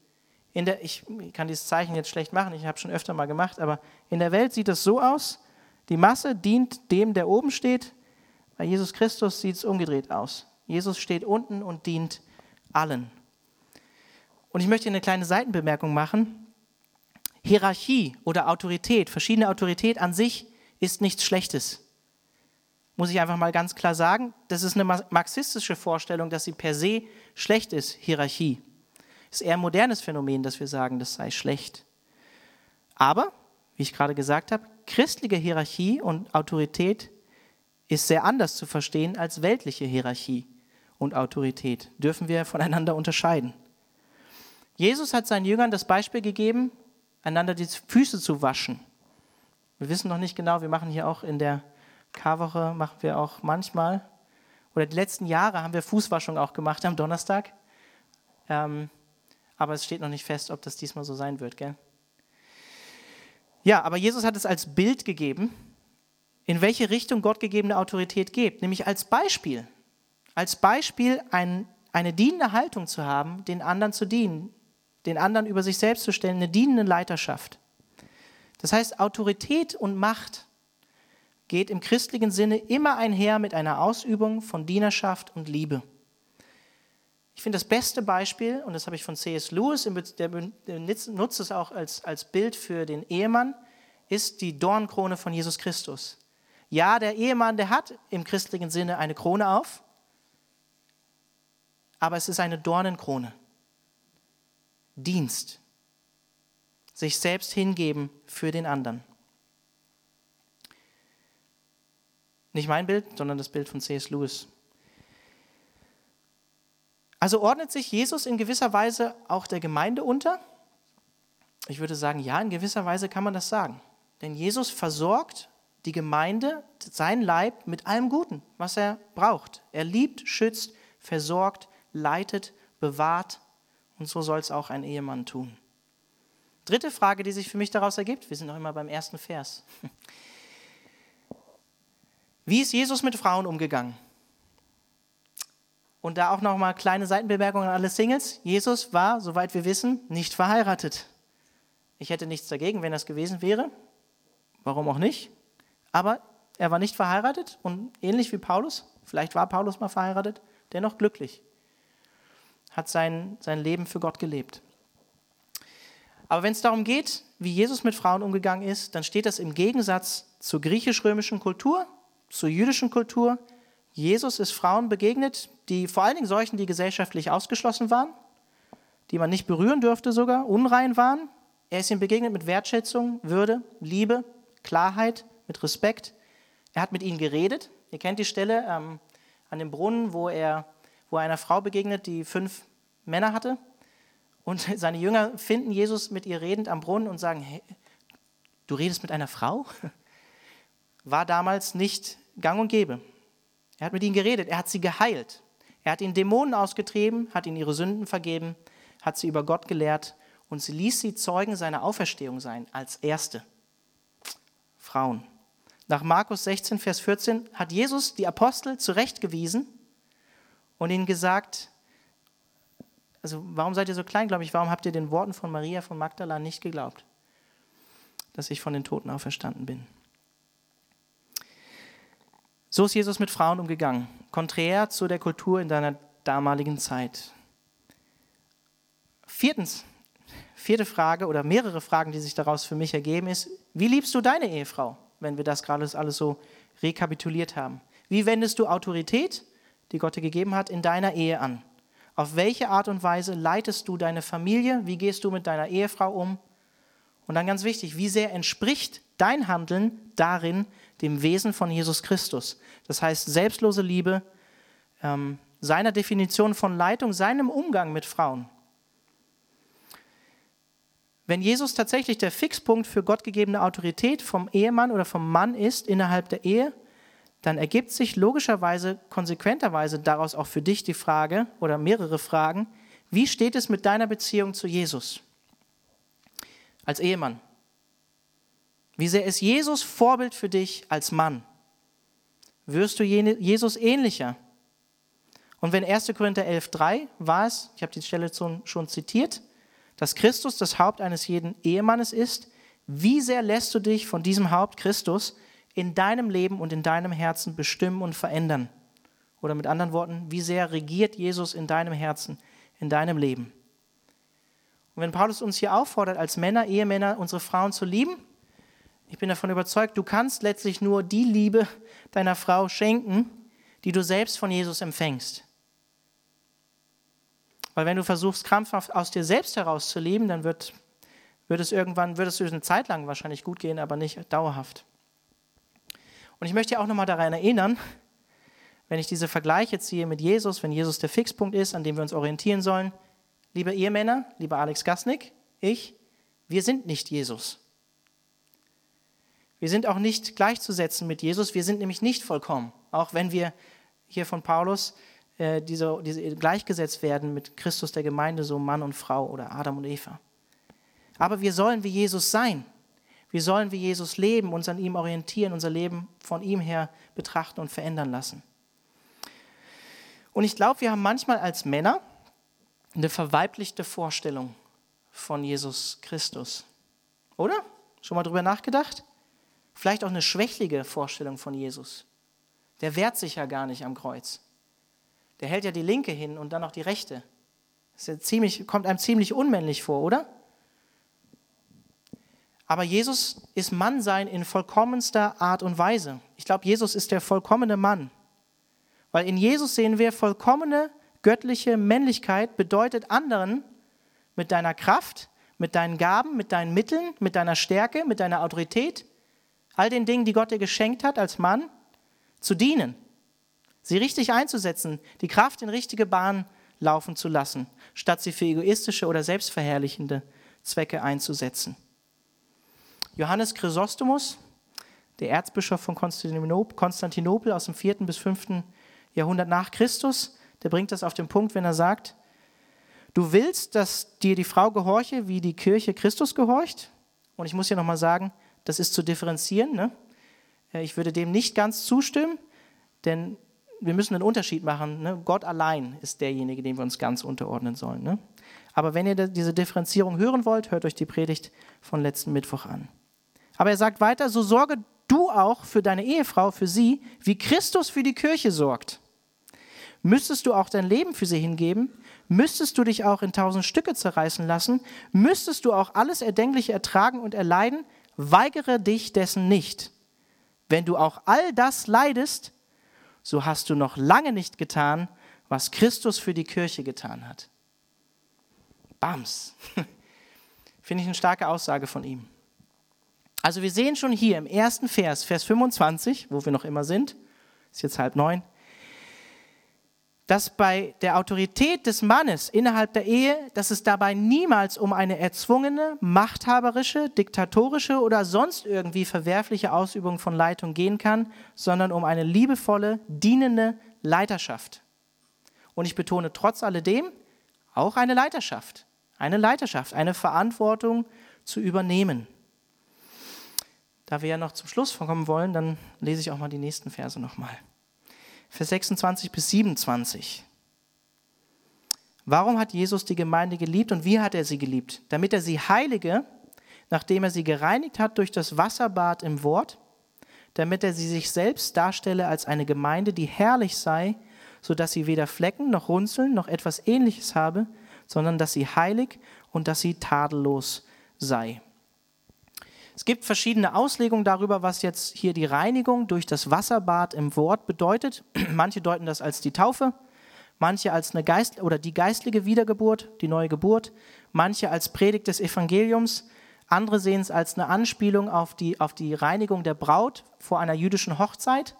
In der, ich kann dieses Zeichen jetzt schlecht machen, ich habe schon öfter mal gemacht, aber in der Welt sieht es so aus, die Masse dient dem, der oben steht, bei Jesus Christus sieht es umgedreht aus. Jesus steht unten und dient allen. Und ich möchte eine kleine Seitenbemerkung machen. Hierarchie oder Autorität, verschiedene Autorität an sich ist nichts Schlechtes. Muss ich einfach mal ganz klar sagen. Das ist eine marxistische Vorstellung, dass sie per se schlecht ist, Hierarchie. Ist eher ein modernes Phänomen, dass wir sagen, das sei schlecht. Aber, wie ich gerade gesagt habe, christliche Hierarchie und Autorität ist sehr anders zu verstehen als weltliche Hierarchie und Autorität. Dürfen wir voneinander unterscheiden. Jesus hat seinen Jüngern das Beispiel gegeben, einander die Füße zu waschen. Wir wissen noch nicht genau, wir machen hier auch in der Karwoche, machen wir auch manchmal, oder die letzten Jahre haben wir Fußwaschung auch gemacht am Donnerstag. Ähm, aber es steht noch nicht fest, ob das diesmal so sein wird, gell? Ja, aber Jesus hat es als Bild gegeben, in welche Richtung Gott gegebene Autorität geht, nämlich als Beispiel. Als Beispiel ein, eine dienende Haltung zu haben, den anderen zu dienen, den anderen über sich selbst zu stellen, eine dienende Leiterschaft. Das heißt, Autorität und Macht geht im christlichen Sinne immer einher mit einer Ausübung von Dienerschaft und Liebe. Ich finde das beste Beispiel, und das habe ich von C.S. Lewis, der nutzt es auch als, als Bild für den Ehemann, ist die Dornkrone von Jesus Christus. Ja, der Ehemann, der hat im christlichen Sinne eine Krone auf, aber es ist eine Dornenkrone. Dienst. Sich selbst hingeben für den anderen. Nicht mein Bild, sondern das Bild von C.S. Lewis. Also ordnet sich Jesus in gewisser Weise auch der Gemeinde unter? Ich würde sagen, ja, in gewisser Weise kann man das sagen. Denn Jesus versorgt die Gemeinde, sein Leib, mit allem Guten, was er braucht. Er liebt, schützt, versorgt, leitet, bewahrt. Und so soll es auch ein Ehemann tun. Dritte Frage, die sich für mich daraus ergibt, wir sind noch immer beim ersten Vers. Wie ist Jesus mit Frauen umgegangen? Und da auch noch mal kleine Seitenbemerkungen an alle Singles. Jesus war, soweit wir wissen, nicht verheiratet. Ich hätte nichts dagegen, wenn das gewesen wäre. Warum auch nicht? Aber er war nicht verheiratet und ähnlich wie Paulus, vielleicht war Paulus mal verheiratet, dennoch glücklich. Hat sein, sein Leben für Gott gelebt. Aber wenn es darum geht, wie Jesus mit Frauen umgegangen ist, dann steht das im Gegensatz zur griechisch-römischen Kultur, zur jüdischen Kultur, Jesus ist Frauen begegnet, die vor allen Dingen solchen, die gesellschaftlich ausgeschlossen waren, die man nicht berühren dürfte sogar, unrein waren. Er ist ihnen begegnet mit Wertschätzung, Würde, Liebe, Klarheit, mit Respekt. Er hat mit ihnen geredet. Ihr kennt die Stelle ähm, an dem Brunnen, wo er, wo er einer Frau begegnet, die fünf Männer hatte. Und seine Jünger finden Jesus mit ihr redend am Brunnen und sagen, hey, du redest mit einer Frau? War damals nicht gang und gäbe. Er hat mit ihnen geredet, er hat sie geheilt. Er hat ihnen Dämonen ausgetrieben, hat ihnen ihre Sünden vergeben, hat sie über Gott gelehrt und sie ließ sie Zeugen seiner Auferstehung sein, als Erste. Frauen. Nach Markus 16, Vers 14 hat Jesus die Apostel zurechtgewiesen und ihnen gesagt, also warum seid ihr so klein, glaube ich, warum habt ihr den Worten von Maria von Magdala nicht geglaubt, dass ich von den Toten auferstanden bin? So ist Jesus mit Frauen umgegangen, konträr zu der Kultur in deiner damaligen Zeit. Viertens, vierte Frage oder mehrere Fragen, die sich daraus für mich ergeben, ist, wie liebst du deine Ehefrau, wenn wir das gerade alles so rekapituliert haben? Wie wendest du Autorität, die Gott dir gegeben hat, in deiner Ehe an? Auf welche Art und Weise leitest du deine Familie? Wie gehst du mit deiner Ehefrau um? Und dann ganz wichtig, wie sehr entspricht dein Handeln darin dem Wesen von Jesus Christus? Das heißt, selbstlose Liebe, ähm, seiner Definition von Leitung, seinem Umgang mit Frauen. Wenn Jesus tatsächlich der Fixpunkt für gottgegebene Autorität vom Ehemann oder vom Mann ist innerhalb der Ehe, dann ergibt sich logischerweise, konsequenterweise daraus auch für dich die Frage oder mehrere Fragen, wie steht es mit deiner Beziehung zu Jesus als Ehemann? Wie sehr ist Jesus Vorbild für dich als Mann? Wirst du Jesus ähnlicher? Und wenn 1. Korinther 11.3 war es, ich habe die Stelle schon zitiert, dass Christus das Haupt eines jeden Ehemannes ist, wie sehr lässt du dich von diesem Haupt Christus in deinem Leben und in deinem Herzen bestimmen und verändern? Oder mit anderen Worten, wie sehr regiert Jesus in deinem Herzen, in deinem Leben? Und wenn Paulus uns hier auffordert, als Männer, Ehemänner, unsere Frauen zu lieben, ich bin davon überzeugt, du kannst letztlich nur die Liebe deiner Frau schenken, die du selbst von Jesus empfängst. Weil wenn du versuchst, krampfhaft aus dir selbst heraus zu leben, dann wird, wird es irgendwann, wird es eine Zeit lang wahrscheinlich gut gehen, aber nicht dauerhaft. Und ich möchte auch nochmal daran erinnern, wenn ich diese Vergleiche ziehe mit Jesus, wenn Jesus der Fixpunkt ist, an dem wir uns orientieren sollen, liebe Ehemänner, lieber Alex Gasnick, ich, wir sind nicht Jesus. Wir sind auch nicht gleichzusetzen mit Jesus, wir sind nämlich nicht vollkommen, auch wenn wir hier von Paulus äh, diese, diese gleichgesetzt werden mit Christus der Gemeinde, so Mann und Frau oder Adam und Eva. Aber wir sollen wie Jesus sein. Wir sollen wie Jesus leben, uns an ihm orientieren, unser Leben von ihm her betrachten und verändern lassen. Und ich glaube, wir haben manchmal als Männer eine verweiblichte Vorstellung von Jesus Christus. Oder? Schon mal drüber nachgedacht? Vielleicht auch eine schwächliche Vorstellung von Jesus. Der wehrt sich ja gar nicht am Kreuz. Der hält ja die linke hin und dann auch die rechte. Das ja ziemlich, kommt einem ziemlich unmännlich vor, oder? Aber Jesus ist Mannsein in vollkommenster Art und Weise. Ich glaube, Jesus ist der vollkommene Mann. Weil in Jesus sehen wir, vollkommene göttliche Männlichkeit bedeutet anderen mit deiner Kraft, mit deinen Gaben, mit deinen Mitteln, mit deiner Stärke, mit deiner Autorität, all den Dingen, die Gott dir geschenkt hat als Mann, zu dienen sie richtig einzusetzen, die Kraft in richtige Bahn laufen zu lassen, statt sie für egoistische oder selbstverherrlichende Zwecke einzusetzen. Johannes Chrysostomus, der Erzbischof von Konstantinopel aus dem 4. bis 5. Jahrhundert nach Christus, der bringt das auf den Punkt, wenn er sagt, du willst, dass dir die Frau gehorche, wie die Kirche Christus gehorcht? Und ich muss hier nochmal sagen, das ist zu differenzieren. Ne? Ich würde dem nicht ganz zustimmen, denn wir müssen einen Unterschied machen. Ne? Gott allein ist derjenige, dem wir uns ganz unterordnen sollen. Ne? Aber wenn ihr diese Differenzierung hören wollt, hört euch die Predigt von letzten Mittwoch an. Aber er sagt weiter, so sorge du auch für deine Ehefrau, für sie, wie Christus für die Kirche sorgt. Müsstest du auch dein Leben für sie hingeben? Müsstest du dich auch in tausend Stücke zerreißen lassen? Müsstest du auch alles Erdenkliche ertragen und erleiden? Weigere dich dessen nicht. Wenn du auch all das leidest, so hast du noch lange nicht getan, was Christus für die Kirche getan hat. Bams. Finde ich eine starke Aussage von ihm. Also wir sehen schon hier im ersten Vers, Vers 25, wo wir noch immer sind, ist jetzt halb neun, dass bei der Autorität des Mannes innerhalb der Ehe, dass es dabei niemals um eine erzwungene, machthaberische, diktatorische oder sonst irgendwie verwerfliche Ausübung von Leitung gehen kann, sondern um eine liebevolle, dienende Leiterschaft. Und ich betone trotz alledem auch eine Leiterschaft, eine Leiterschaft, eine Verantwortung zu übernehmen. Da wir ja noch zum Schluss kommen wollen, dann lese ich auch mal die nächsten Verse nochmal. Vers 26 bis 27. Warum hat Jesus die Gemeinde geliebt und wie hat er sie geliebt? Damit er sie heilige, nachdem er sie gereinigt hat durch das Wasserbad im Wort, damit er sie sich selbst darstelle als eine Gemeinde, die herrlich sei, so dass sie weder Flecken noch Runzeln noch etwas ähnliches habe, sondern dass sie heilig und dass sie tadellos sei. Es gibt verschiedene Auslegungen darüber, was jetzt hier die Reinigung durch das Wasserbad im Wort bedeutet. Manche deuten das als die Taufe, manche als eine Geist oder die geistliche Wiedergeburt, die neue Geburt, manche als Predigt des Evangeliums, andere sehen es als eine Anspielung auf die, auf die Reinigung der Braut vor einer jüdischen Hochzeit.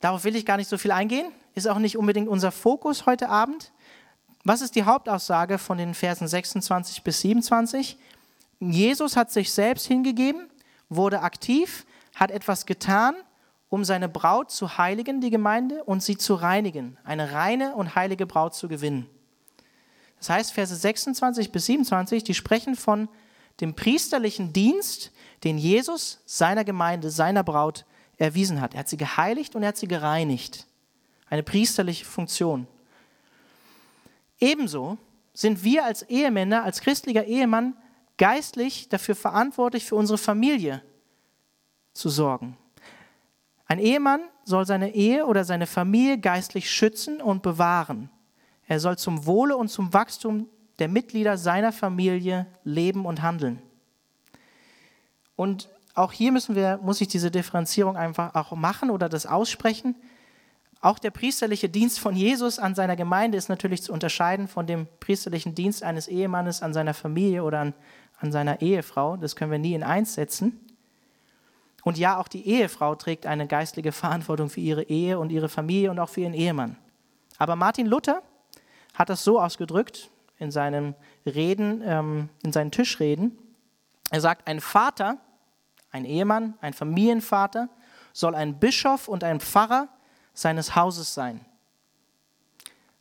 Darauf will ich gar nicht so viel eingehen, ist auch nicht unbedingt unser Fokus heute Abend. Was ist die Hauptaussage von den Versen 26 bis 27? Jesus hat sich selbst hingegeben, wurde aktiv, hat etwas getan, um seine Braut zu heiligen, die Gemeinde, und sie zu reinigen, eine reine und heilige Braut zu gewinnen. Das heißt, Verse 26 bis 27, die sprechen von dem priesterlichen Dienst, den Jesus seiner Gemeinde, seiner Braut erwiesen hat. Er hat sie geheiligt und er hat sie gereinigt. Eine priesterliche Funktion. Ebenso sind wir als Ehemänner, als christlicher Ehemann geistlich dafür verantwortlich, für unsere Familie zu sorgen. Ein Ehemann soll seine Ehe oder seine Familie geistlich schützen und bewahren. Er soll zum Wohle und zum Wachstum der Mitglieder seiner Familie leben und handeln. Und auch hier müssen wir, muss ich diese Differenzierung einfach auch machen oder das aussprechen. Auch der priesterliche Dienst von Jesus an seiner Gemeinde ist natürlich zu unterscheiden von dem priesterlichen Dienst eines Ehemannes an seiner Familie oder an, an seiner Ehefrau. Das können wir nie in eins setzen. Und ja, auch die Ehefrau trägt eine geistliche Verantwortung für ihre Ehe und ihre Familie und auch für ihren Ehemann. Aber Martin Luther hat das so ausgedrückt in seinen Reden, ähm, in seinen Tischreden. Er sagt, ein Vater, ein Ehemann, ein Familienvater soll ein Bischof und ein Pfarrer seines Hauses sein.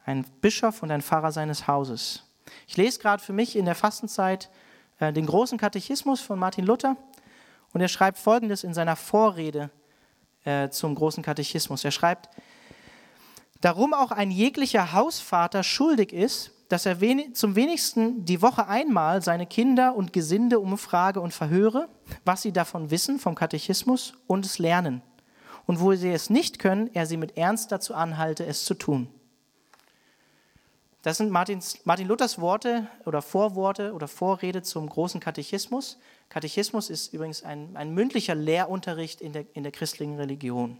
Ein Bischof und ein Pfarrer seines Hauses. Ich lese gerade für mich in der Fastenzeit äh, den großen Katechismus von Martin Luther und er schreibt Folgendes in seiner Vorrede äh, zum großen Katechismus. Er schreibt, darum auch ein jeglicher Hausvater schuldig ist, dass er zum wenigsten die Woche einmal seine Kinder und Gesinde umfrage und verhöre, was sie davon wissen vom Katechismus und es lernen. Und wo sie es nicht können, er sie mit Ernst dazu anhalte, es zu tun. Das sind Martins, Martin Luthers Worte oder Vorworte oder Vorrede zum großen Katechismus. Katechismus ist übrigens ein, ein mündlicher Lehrunterricht in der, in der christlichen Religion,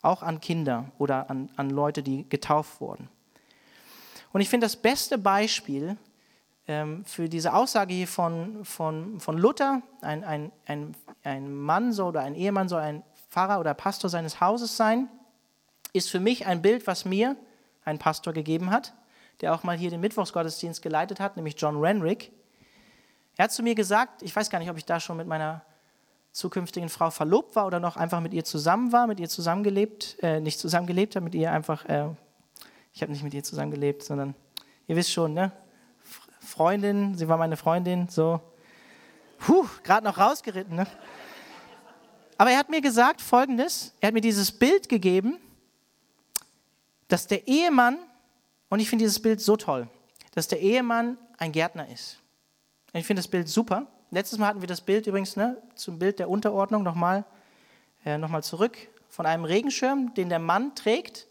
auch an Kinder oder an, an Leute, die getauft wurden. Und ich finde das beste Beispiel ähm, für diese Aussage hier von, von, von Luther, ein, ein, ein, ein Mann soll oder ein Ehemann soll ein Pfarrer oder Pastor seines Hauses sein, ist für mich ein Bild, was mir ein Pastor gegeben hat der auch mal hier den Mittwochsgottesdienst geleitet hat, nämlich John Renrick. Er hat zu mir gesagt, ich weiß gar nicht, ob ich da schon mit meiner zukünftigen Frau verlobt war oder noch einfach mit ihr zusammen war, mit ihr zusammengelebt, äh, nicht zusammengelebt mit ihr einfach, äh, ich habe nicht mit ihr zusammengelebt, sondern ihr wisst schon, ne? Freundin, sie war meine Freundin, so, puh, gerade noch rausgeritten, ne? Aber er hat mir gesagt folgendes, er hat mir dieses Bild gegeben, dass der Ehemann und ich finde dieses Bild so toll, dass der Ehemann ein Gärtner ist. Und ich finde das Bild super. Letztes Mal hatten wir das Bild übrigens ne, zum Bild der Unterordnung nochmal äh, noch zurück von einem Regenschirm, den der Mann trägt.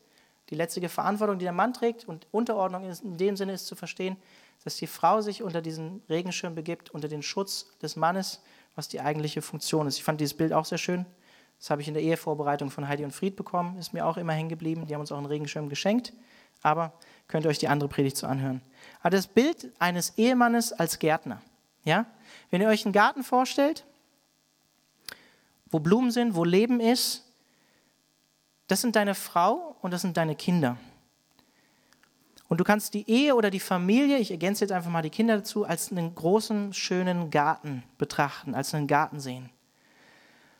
Die letzte Verantwortung, die der Mann trägt. Und Unterordnung in dem Sinne ist zu verstehen, dass die Frau sich unter diesen Regenschirm begibt, unter den Schutz des Mannes, was die eigentliche Funktion ist. Ich fand dieses Bild auch sehr schön. Das habe ich in der Ehevorbereitung von Heidi und Fried bekommen, ist mir auch immer hängen geblieben. Die haben uns auch einen Regenschirm geschenkt. Aber könnt ihr euch die andere Predigt so anhören. Aber das Bild eines Ehemannes als Gärtner. Ja? Wenn ihr euch einen Garten vorstellt, wo Blumen sind, wo Leben ist, das sind deine Frau und das sind deine Kinder. Und du kannst die Ehe oder die Familie, ich ergänze jetzt einfach mal die Kinder dazu, als einen großen, schönen Garten betrachten, als einen Garten sehen.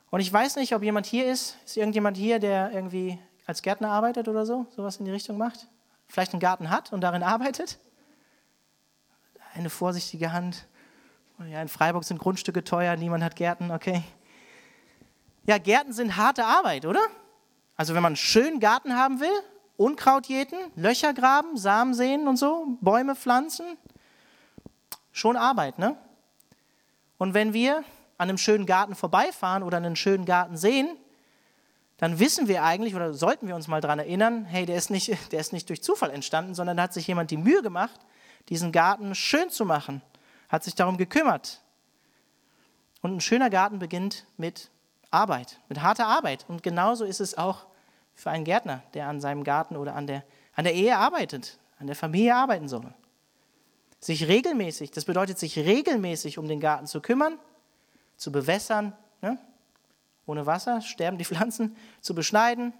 Und ich weiß nicht, ob jemand hier ist. Ist irgendjemand hier, der irgendwie als Gärtner arbeitet oder so, sowas in die Richtung macht? Vielleicht einen Garten hat und darin arbeitet? Eine vorsichtige Hand. Ja, in Freiburg sind Grundstücke teuer, niemand hat Gärten, okay. Ja, Gärten sind harte Arbeit, oder? Also wenn man einen schönen Garten haben will, Unkraut jäten, Löcher graben, Samen säen und so, Bäume pflanzen, schon Arbeit, ne? Und wenn wir an einem schönen Garten vorbeifahren oder einen schönen Garten sehen, dann wissen wir eigentlich oder sollten wir uns mal daran erinnern, hey, der ist, nicht, der ist nicht durch Zufall entstanden, sondern da hat sich jemand die Mühe gemacht, diesen Garten schön zu machen, hat sich darum gekümmert. Und ein schöner Garten beginnt mit Arbeit, mit harter Arbeit. Und genauso ist es auch für einen Gärtner, der an seinem Garten oder an der, an der Ehe arbeitet, an der Familie arbeiten soll. Sich regelmäßig, das bedeutet sich regelmäßig um den Garten zu kümmern, zu bewässern, ne? Ohne Wasser sterben die Pflanzen, zu beschneiden.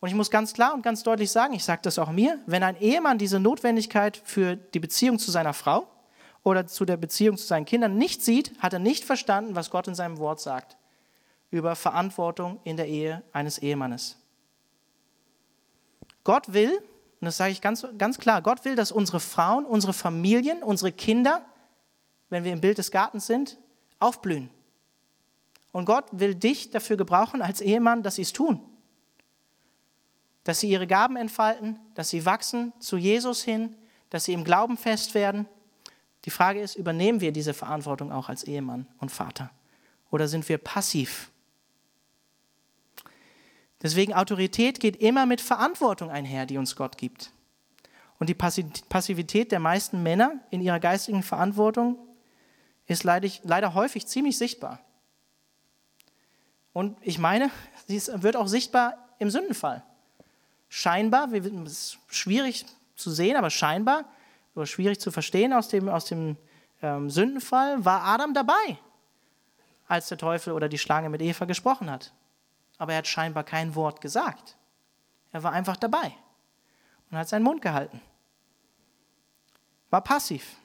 Und ich muss ganz klar und ganz deutlich sagen, ich sage das auch mir, wenn ein Ehemann diese Notwendigkeit für die Beziehung zu seiner Frau oder zu der Beziehung zu seinen Kindern nicht sieht, hat er nicht verstanden, was Gott in seinem Wort sagt über Verantwortung in der Ehe eines Ehemannes. Gott will, und das sage ich ganz, ganz klar, Gott will, dass unsere Frauen, unsere Familien, unsere Kinder, wenn wir im Bild des Gartens sind, aufblühen. Und Gott will dich dafür gebrauchen als Ehemann, dass sie es tun. Dass sie ihre Gaben entfalten, dass sie wachsen zu Jesus hin, dass sie im Glauben fest werden. Die Frage ist, übernehmen wir diese Verantwortung auch als Ehemann und Vater? Oder sind wir passiv? Deswegen Autorität geht immer mit Verantwortung einher, die uns Gott gibt. Und die Passivität der meisten Männer in ihrer geistigen Verantwortung ist leider häufig ziemlich sichtbar. Und ich meine, sie wird auch sichtbar im Sündenfall. Scheinbar, es ist schwierig zu sehen, aber scheinbar, oder schwierig zu verstehen aus dem, aus dem ähm, Sündenfall, war Adam dabei, als der Teufel oder die Schlange mit Eva gesprochen hat. Aber er hat scheinbar kein Wort gesagt. Er war einfach dabei und hat seinen Mund gehalten. war passiv.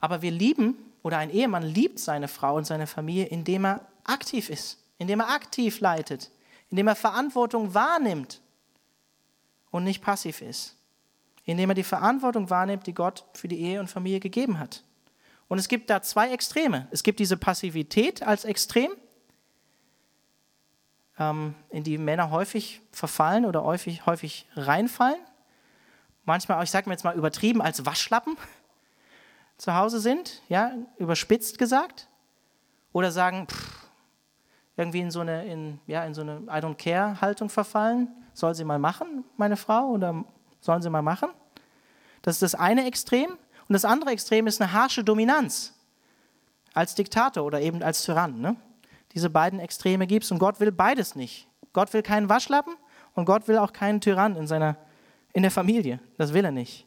Aber wir lieben, oder ein Ehemann liebt seine Frau und seine Familie, indem er aktiv ist, indem er aktiv leitet, indem er Verantwortung wahrnimmt und nicht passiv ist. Indem er die Verantwortung wahrnimmt, die Gott für die Ehe und Familie gegeben hat. Und es gibt da zwei Extreme. Es gibt diese Passivität als Extrem, ähm, in die Männer häufig verfallen oder häufig, häufig reinfallen. Manchmal, ich sage mir jetzt mal übertrieben, als Waschlappen zu Hause sind, ja, überspitzt gesagt. Oder sagen, pff, irgendwie in so eine, in, ja, in so eine I don't care Haltung verfallen. Soll sie mal machen, meine Frau, oder sollen sie mal machen? Das ist das eine Extrem. Und das andere Extrem ist eine harsche Dominanz als Diktator oder eben als Tyrann. Ne? Diese beiden Extreme gibt es und Gott will beides nicht. Gott will keinen Waschlappen und Gott will auch keinen Tyrann in, seiner, in der Familie. Das will er nicht.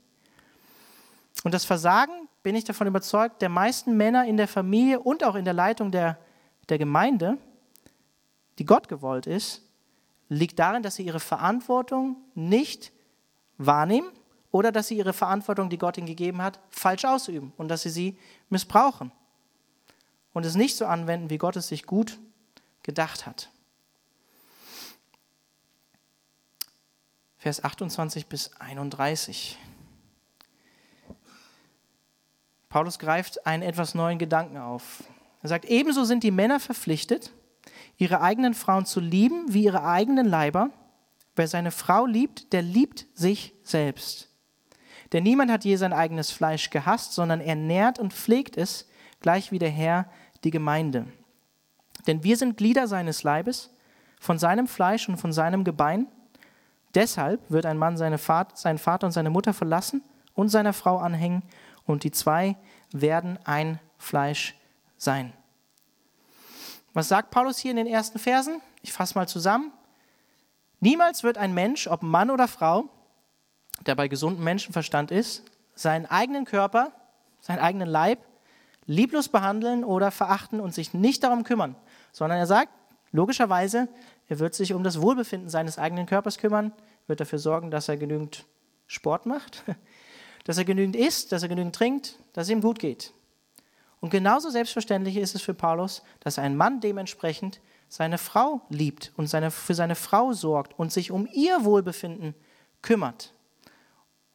Und das Versagen, bin ich davon überzeugt, der meisten Männer in der Familie und auch in der Leitung der, der Gemeinde, die Gott gewollt ist, liegt darin, dass sie ihre Verantwortung nicht wahrnehmen oder dass sie ihre Verantwortung, die Gott ihnen gegeben hat, falsch ausüben und dass sie sie missbrauchen und es nicht so anwenden, wie Gott es sich gut gedacht hat. Vers 28 bis 31. Paulus greift einen etwas neuen Gedanken auf. Er sagt, ebenso sind die Männer verpflichtet, ihre eigenen Frauen zu lieben wie ihre eigenen Leiber. Wer seine Frau liebt, der liebt sich selbst. Denn niemand hat je sein eigenes Fleisch gehasst, sondern er nährt und pflegt es, gleich wie der Herr die Gemeinde. Denn wir sind Glieder seines Leibes, von seinem Fleisch und von seinem Gebein. Deshalb wird ein Mann seine Vater, seinen Vater und seine Mutter verlassen und seiner Frau anhängen, und die zwei werden ein Fleisch sein. Was sagt Paulus hier in den ersten Versen? Ich fasse mal zusammen. Niemals wird ein Mensch, ob Mann oder Frau, der bei gesundem Menschenverstand ist, seinen eigenen Körper, seinen eigenen Leib lieblos behandeln oder verachten und sich nicht darum kümmern, sondern er sagt, logischerweise, er wird sich um das Wohlbefinden seines eigenen Körpers kümmern, wird dafür sorgen, dass er genügend Sport macht, dass er genügend isst, dass er genügend trinkt, dass es ihm gut geht. Und genauso selbstverständlich ist es für Paulus, dass ein Mann dementsprechend seine Frau liebt und seine, für seine Frau sorgt und sich um ihr Wohlbefinden kümmert.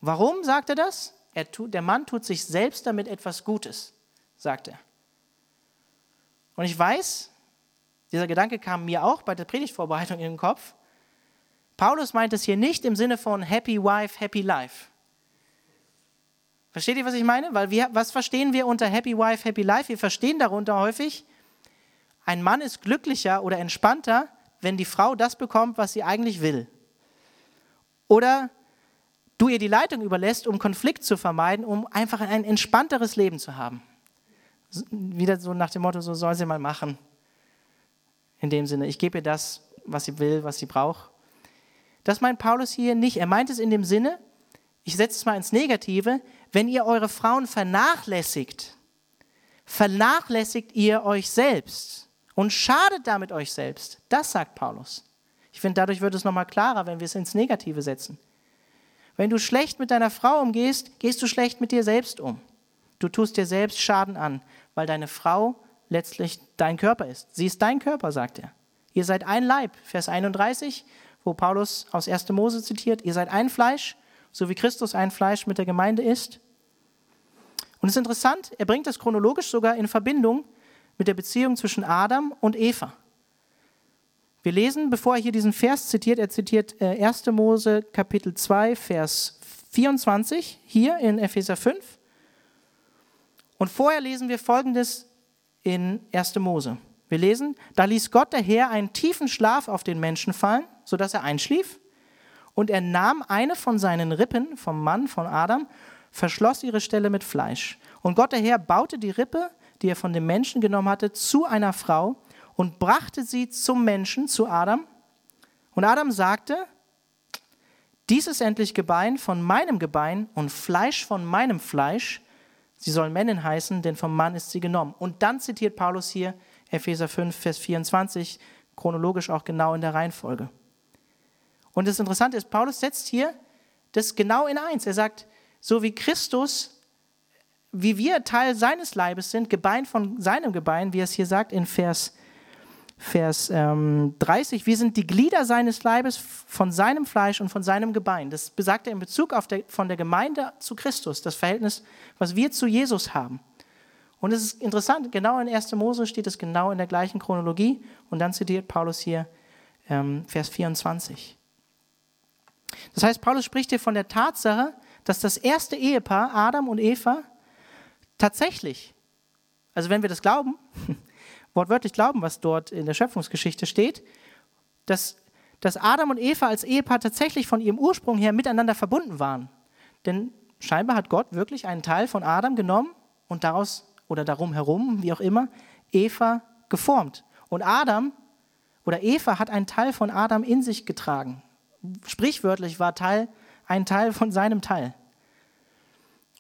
Warum sagt er das? Er tut, der Mann tut sich selbst damit etwas Gutes, sagt er. Und ich weiß, dieser Gedanke kam mir auch bei der Predigtvorbereitung in den Kopf. Paulus meint es hier nicht im Sinne von Happy Wife, Happy Life. Versteht ihr, was ich meine? Weil wir, was verstehen wir unter Happy Wife, Happy Life? Wir verstehen darunter häufig, ein Mann ist glücklicher oder entspannter, wenn die Frau das bekommt, was sie eigentlich will. Oder du ihr die Leitung überlässt, um Konflikt zu vermeiden, um einfach ein entspannteres Leben zu haben. Wieder so nach dem Motto, so soll sie mal machen. In dem Sinne, ich gebe ihr das, was sie will, was sie braucht. Das meint Paulus hier nicht. Er meint es in dem Sinne, ich setze es mal ins Negative, wenn ihr eure Frauen vernachlässigt, vernachlässigt ihr euch selbst und schadet damit euch selbst. Das sagt Paulus. Ich finde, dadurch wird es nochmal klarer, wenn wir es ins Negative setzen. Wenn du schlecht mit deiner Frau umgehst, gehst du schlecht mit dir selbst um. Du tust dir selbst Schaden an, weil deine Frau letztlich dein Körper ist. Sie ist dein Körper, sagt er. Ihr seid ein Leib, Vers 31, wo Paulus aus 1. Mose zitiert, ihr seid ein Fleisch, so wie Christus ein Fleisch mit der Gemeinde ist. Und es ist interessant, er bringt das chronologisch sogar in Verbindung mit der Beziehung zwischen Adam und Eva. Wir lesen, bevor er hier diesen Vers zitiert, er zitiert 1. Äh, Mose Kapitel 2, Vers 24, hier in Epheser 5. Und vorher lesen wir folgendes in 1. Mose. Wir lesen, da ließ Gott der Herr einen tiefen Schlaf auf den Menschen fallen, sodass er einschlief. Und er nahm eine von seinen Rippen, vom Mann, von Adam, verschloss ihre Stelle mit Fleisch. Und Gott der Herr baute die Rippe, die er von dem Menschen genommen hatte, zu einer Frau und brachte sie zum Menschen, zu Adam. Und Adam sagte, dies ist endlich Gebein von meinem Gebein und Fleisch von meinem Fleisch. Sie soll Männin heißen, denn vom Mann ist sie genommen. Und dann zitiert Paulus hier Epheser 5, Vers 24, chronologisch auch genau in der Reihenfolge. Und das Interessante ist, Paulus setzt hier das genau in eins. Er sagt, so wie Christus, wie wir Teil seines Leibes sind, Gebein von seinem Gebein, wie er es hier sagt in Vers, Vers ähm, 30, wir sind die Glieder seines Leibes von seinem Fleisch und von seinem Gebein. Das besagt er in Bezug auf der, von der Gemeinde zu Christus, das Verhältnis, was wir zu Jesus haben. Und es ist interessant, genau in 1. Mose steht es genau in der gleichen Chronologie und dann zitiert Paulus hier ähm, Vers 24. Das heißt, Paulus spricht hier von der Tatsache, dass das erste Ehepaar, Adam und Eva, tatsächlich, also wenn wir das glauben, wortwörtlich glauben, was dort in der Schöpfungsgeschichte steht, dass, dass Adam und Eva als Ehepaar tatsächlich von ihrem Ursprung her miteinander verbunden waren. Denn scheinbar hat Gott wirklich einen Teil von Adam genommen und daraus oder darum herum, wie auch immer, Eva geformt. Und Adam oder Eva hat einen Teil von Adam in sich getragen. Sprichwörtlich war Teil, ein Teil von seinem Teil.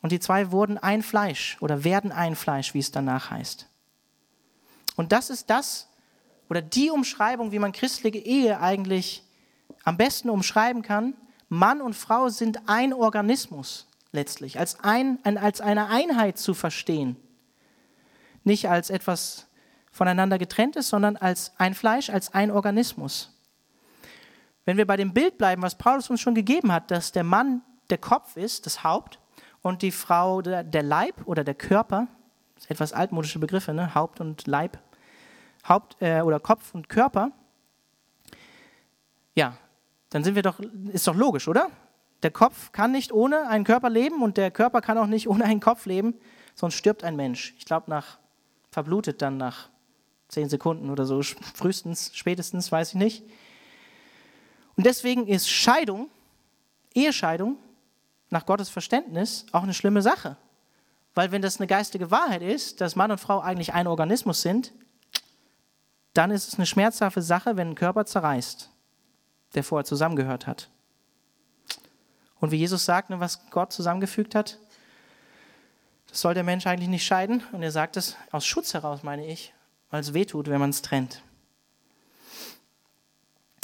Und die zwei wurden ein Fleisch oder werden ein Fleisch, wie es danach heißt. Und das ist das oder die Umschreibung, wie man christliche Ehe eigentlich am besten umschreiben kann. Mann und Frau sind ein Organismus letztlich, als, ein, als eine Einheit zu verstehen. Nicht als etwas voneinander getrennt ist, sondern als ein Fleisch, als ein Organismus. Wenn wir bei dem Bild bleiben, was Paulus uns schon gegeben hat, dass der Mann der Kopf ist, das Haupt, und die Frau der, der Leib oder der Körper, etwas altmodische Begriffe, ne? Haupt und Leib, Haupt äh, oder Kopf und Körper, ja, dann sind wir doch, ist doch logisch, oder? Der Kopf kann nicht ohne einen Körper leben und der Körper kann auch nicht ohne einen Kopf leben, sonst stirbt ein Mensch. Ich glaube, nach verblutet dann nach zehn Sekunden oder so, frühestens, spätestens, weiß ich nicht. Und deswegen ist Scheidung, Ehescheidung, nach Gottes Verständnis auch eine schlimme Sache. Weil wenn das eine geistige Wahrheit ist, dass Mann und Frau eigentlich ein Organismus sind, dann ist es eine schmerzhafte Sache, wenn ein Körper zerreißt, der vorher zusammengehört hat. Und wie Jesus sagt, ne, was Gott zusammengefügt hat, das soll der Mensch eigentlich nicht scheiden. Und er sagt es aus Schutz heraus, meine ich, weil es wehtut, wenn man es trennt.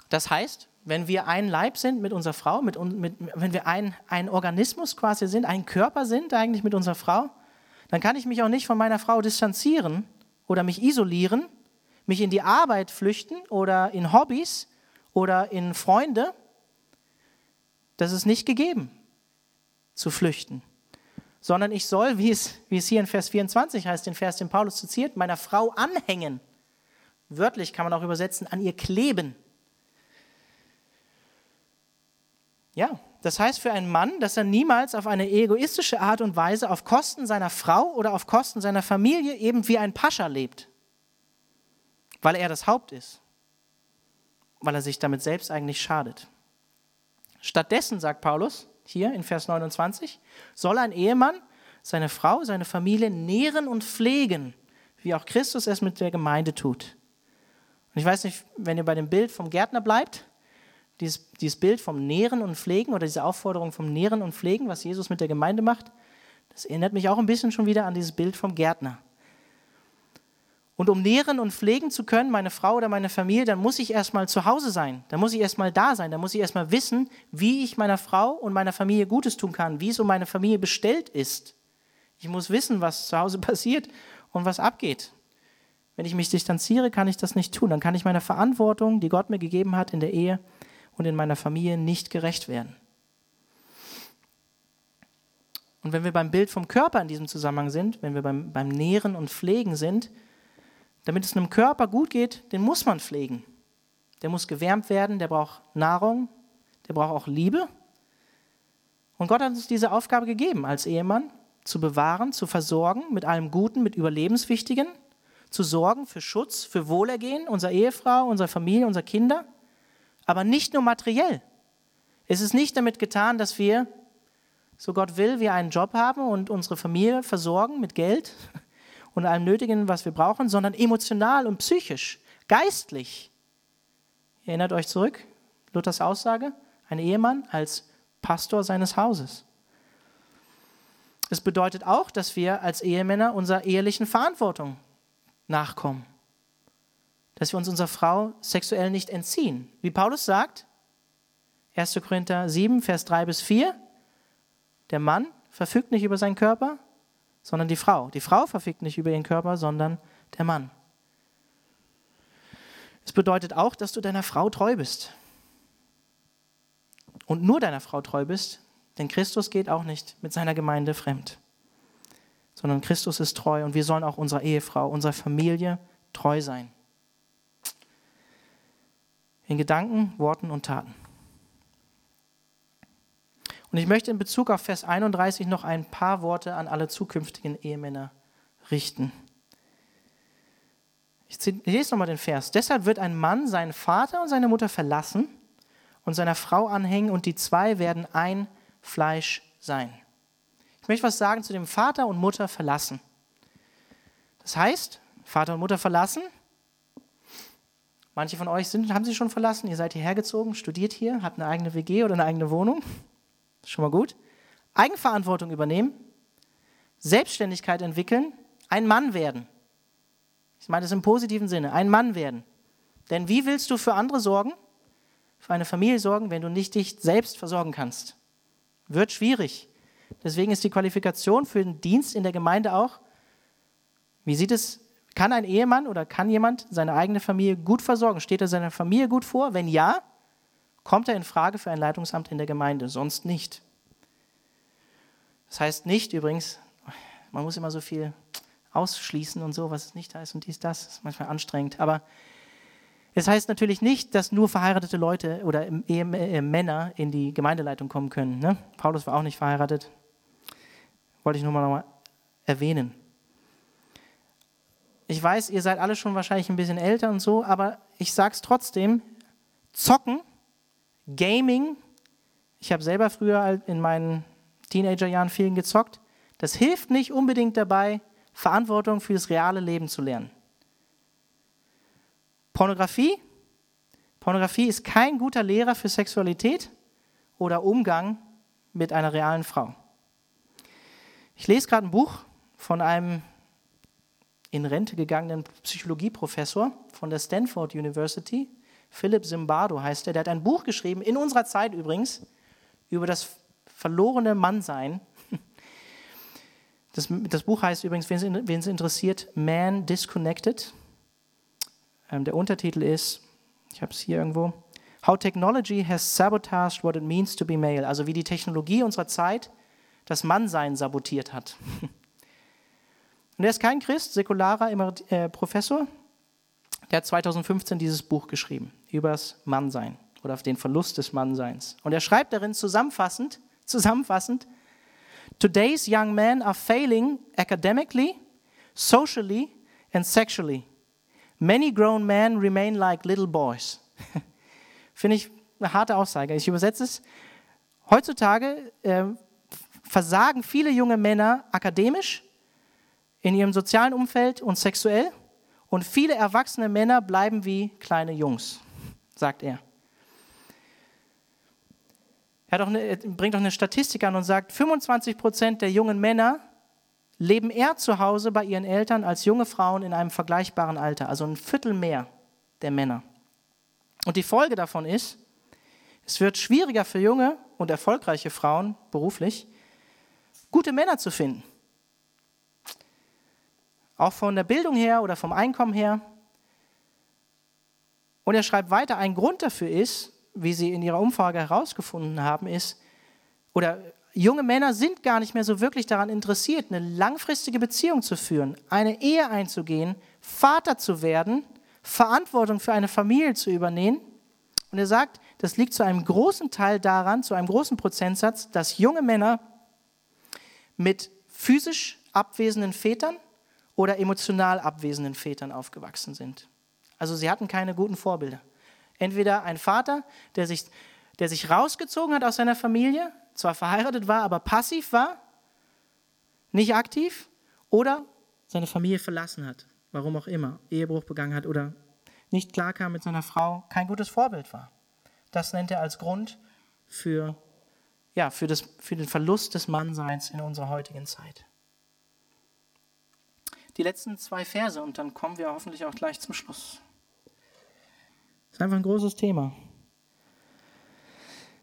Das heißt, wenn wir ein Leib sind mit unserer Frau, mit, mit, wenn wir ein, ein Organismus quasi sind, ein Körper sind eigentlich mit unserer Frau, dann kann ich mich auch nicht von meiner Frau distanzieren oder mich isolieren, mich in die Arbeit flüchten oder in Hobbys oder in Freunde. Das ist nicht gegeben, zu flüchten. Sondern ich soll, wie es, wie es hier in Vers 24 heißt, den Vers, den Paulus zitiert, meiner Frau anhängen. Wörtlich kann man auch übersetzen, an ihr kleben. Ja, das heißt für einen Mann, dass er niemals auf eine egoistische Art und Weise auf Kosten seiner Frau oder auf Kosten seiner Familie eben wie ein Pascha lebt, weil er das Haupt ist, weil er sich damit selbst eigentlich schadet. Stattdessen, sagt Paulus hier in Vers 29, soll ein Ehemann seine Frau, seine Familie nähren und pflegen, wie auch Christus es mit der Gemeinde tut. Und ich weiß nicht, wenn ihr bei dem Bild vom Gärtner bleibt, dieses, dieses Bild vom Nähren und Pflegen oder diese Aufforderung vom Nähren und Pflegen, was Jesus mit der Gemeinde macht, das erinnert mich auch ein bisschen schon wieder an dieses Bild vom Gärtner. Und um nähren und pflegen zu können, meine Frau oder meine Familie, dann muss ich erstmal zu Hause sein. Dann muss ich erstmal da sein. Dann muss ich erstmal wissen, wie ich meiner Frau und meiner Familie Gutes tun kann, wie es um meine Familie bestellt ist. Ich muss wissen, was zu Hause passiert und was abgeht. Wenn ich mich distanziere, kann ich das nicht tun. Dann kann ich meiner Verantwortung, die Gott mir gegeben hat in der Ehe, und in meiner Familie nicht gerecht werden. Und wenn wir beim Bild vom Körper in diesem Zusammenhang sind, wenn wir beim, beim Nähren und Pflegen sind, damit es einem Körper gut geht, den muss man pflegen. Der muss gewärmt werden, der braucht Nahrung, der braucht auch Liebe. Und Gott hat uns diese Aufgabe gegeben, als Ehemann zu bewahren, zu versorgen mit allem Guten, mit Überlebenswichtigen, zu sorgen für Schutz, für Wohlergehen unserer Ehefrau, unserer Familie, unserer Kinder aber nicht nur materiell. Es ist nicht damit getan, dass wir, so Gott will, wir einen Job haben und unsere Familie versorgen mit Geld und allem Nötigen, was wir brauchen, sondern emotional und psychisch, geistlich. Ihr erinnert euch zurück, Luthers Aussage, ein Ehemann als Pastor seines Hauses. Es bedeutet auch, dass wir als Ehemänner unserer ehelichen Verantwortung nachkommen dass wir uns unserer Frau sexuell nicht entziehen. Wie Paulus sagt, 1. Korinther 7, Vers 3 bis 4, der Mann verfügt nicht über seinen Körper, sondern die Frau. Die Frau verfügt nicht über ihren Körper, sondern der Mann. Es bedeutet auch, dass du deiner Frau treu bist. Und nur deiner Frau treu bist, denn Christus geht auch nicht mit seiner Gemeinde fremd, sondern Christus ist treu und wir sollen auch unserer Ehefrau, unserer Familie treu sein. In Gedanken, Worten und Taten. Und ich möchte in Bezug auf Vers 31 noch ein paar Worte an alle zukünftigen Ehemänner richten. Ich lese nochmal den Vers. Deshalb wird ein Mann seinen Vater und seine Mutter verlassen und seiner Frau anhängen und die zwei werden ein Fleisch sein. Ich möchte was sagen zu dem Vater und Mutter verlassen. Das heißt, Vater und Mutter verlassen. Manche von euch sind, haben sie schon verlassen. Ihr seid hierher gezogen, studiert hier, habt eine eigene WG oder eine eigene Wohnung. Schon mal gut. Eigenverantwortung übernehmen, Selbstständigkeit entwickeln, ein Mann werden. Ich meine das im positiven Sinne, ein Mann werden. Denn wie willst du für andere sorgen, für eine Familie sorgen, wenn du nicht dich selbst versorgen kannst? Wird schwierig. Deswegen ist die Qualifikation für den Dienst in der Gemeinde auch, wie sieht es, kann ein Ehemann oder kann jemand seine eigene Familie gut versorgen? Steht er seiner Familie gut vor? Wenn ja, kommt er in Frage für ein Leitungsamt in der Gemeinde, sonst nicht. Das heißt nicht übrigens, man muss immer so viel ausschließen und so, was es nicht heißt und dies, das, ist manchmal anstrengend, aber es heißt natürlich nicht, dass nur verheiratete Leute oder äh, Männer in die Gemeindeleitung kommen können. Ne? Paulus war auch nicht verheiratet. Wollte ich nur mal erwähnen. Ich weiß, ihr seid alle schon wahrscheinlich ein bisschen älter und so, aber ich sage es trotzdem, zocken Gaming, ich habe selber früher in meinen Teenagerjahren viel gezockt, das hilft nicht unbedingt dabei, Verantwortung für das reale Leben zu lernen. Pornografie, Pornografie ist kein guter Lehrer für Sexualität oder Umgang mit einer realen Frau. Ich lese gerade ein Buch von einem in Rente gegangenen Psychologieprofessor von der Stanford University, Philip Zimbardo heißt er, der hat ein Buch geschrieben, in unserer Zeit übrigens, über das verlorene Mannsein. Das, das Buch heißt übrigens, wen es interessiert, Man Disconnected. Ähm, der Untertitel ist, ich habe es hier irgendwo, How Technology has sabotaged what it means to be male. Also wie die Technologie unserer Zeit das Mannsein sabotiert hat. Und er ist kein Christ, säkularer äh, Professor, der hat 2015 dieses Buch geschrieben über das Mannsein oder auf den Verlust des Mannseins. Und er schreibt darin zusammenfassend, zusammenfassend, Today's young men are failing academically, socially and sexually. Many grown men remain like little boys. Finde ich eine harte Aussage. Ich übersetze es. Heutzutage äh, versagen viele junge Männer akademisch, in ihrem sozialen Umfeld und sexuell und viele erwachsene Männer bleiben wie kleine Jungs, sagt er. Er, eine, er bringt auch eine Statistik an und sagt, 25 Prozent der jungen Männer leben eher zu Hause bei ihren Eltern als junge Frauen in einem vergleichbaren Alter, also ein Viertel mehr der Männer. Und die Folge davon ist, es wird schwieriger für junge und erfolgreiche Frauen beruflich, gute Männer zu finden. Auch von der Bildung her oder vom Einkommen her. Und er schreibt weiter, ein Grund dafür ist, wie sie in ihrer Umfrage herausgefunden haben, ist, oder junge Männer sind gar nicht mehr so wirklich daran interessiert, eine langfristige Beziehung zu führen, eine Ehe einzugehen, Vater zu werden, Verantwortung für eine Familie zu übernehmen. Und er sagt, das liegt zu einem großen Teil daran, zu einem großen Prozentsatz, dass junge Männer mit physisch abwesenden Vätern oder emotional abwesenden Vätern aufgewachsen sind. Also sie hatten keine guten Vorbilder. Entweder ein Vater, der sich, der sich rausgezogen hat aus seiner Familie, zwar verheiratet war, aber passiv war, nicht aktiv, oder seine Familie verlassen hat, warum auch immer, Ehebruch begangen hat oder nicht klarkam mit seiner Frau, kein gutes Vorbild war. Das nennt er als Grund für, ja, für, das, für den Verlust des Mannseins in unserer heutigen Zeit die letzten zwei Verse und dann kommen wir hoffentlich auch gleich zum Schluss. Das ist einfach ein großes Thema.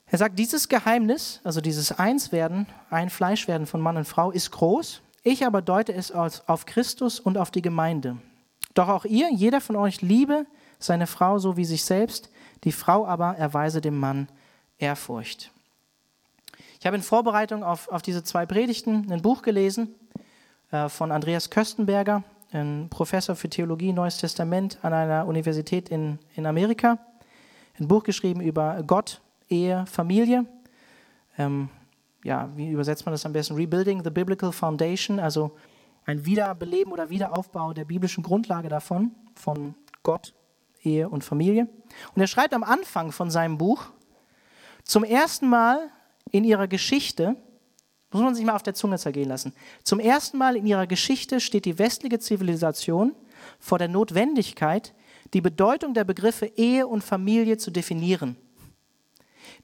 Er sagt, dieses Geheimnis, also dieses Einswerden, ein Fleischwerden von Mann und Frau, ist groß. Ich aber deute es auf Christus und auf die Gemeinde. Doch auch ihr, jeder von euch, liebe seine Frau so wie sich selbst, die Frau aber erweise dem Mann Ehrfurcht. Ich habe in Vorbereitung auf, auf diese zwei Predigten ein Buch gelesen von Andreas Köstenberger, ein Professor für Theologie, Neues Testament an einer Universität in, in Amerika. Ein Buch geschrieben über Gott, Ehe, Familie. Ähm, ja, wie übersetzt man das am besten? Rebuilding the Biblical Foundation, also ein Wiederbeleben oder Wiederaufbau der biblischen Grundlage davon, von Gott, Ehe und Familie. Und er schreibt am Anfang von seinem Buch, zum ersten Mal in ihrer Geschichte, muss man sich mal auf der Zunge zergehen lassen, zum ersten Mal in ihrer Geschichte steht die westliche Zivilisation vor der Notwendigkeit, die Bedeutung der Begriffe Ehe und Familie zu definieren.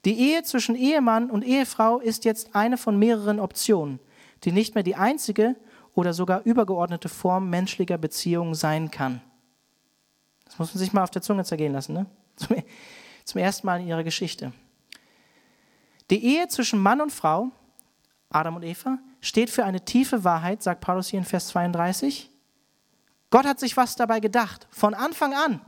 Die Ehe zwischen Ehemann und Ehefrau ist jetzt eine von mehreren Optionen, die nicht mehr die einzige oder sogar übergeordnete Form menschlicher Beziehungen sein kann. Das muss man sich mal auf der Zunge zergehen lassen, ne? Zum, zum ersten Mal in ihrer Geschichte. Die Ehe zwischen Mann und Frau, Adam und Eva, steht für eine tiefe Wahrheit, sagt Paulus hier in Vers 32. Gott hat sich was dabei gedacht, von Anfang an,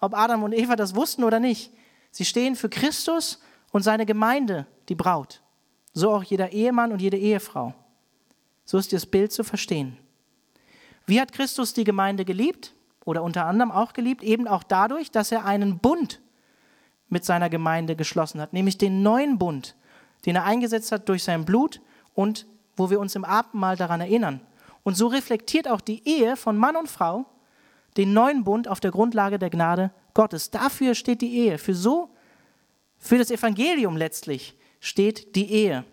ob Adam und Eva das wussten oder nicht. Sie stehen für Christus und seine Gemeinde, die Braut. So auch jeder Ehemann und jede Ehefrau. So ist das Bild zu verstehen. Wie hat Christus die Gemeinde geliebt? Oder unter anderem auch geliebt? Eben auch dadurch, dass er einen Bund mit seiner Gemeinde geschlossen hat, nämlich den neuen Bund, den er eingesetzt hat durch sein Blut und wo wir uns im Abendmahl daran erinnern. Und so reflektiert auch die Ehe von Mann und Frau den neuen Bund auf der Grundlage der Gnade Gottes. Dafür steht die Ehe. Für so für das Evangelium letztlich steht die Ehe.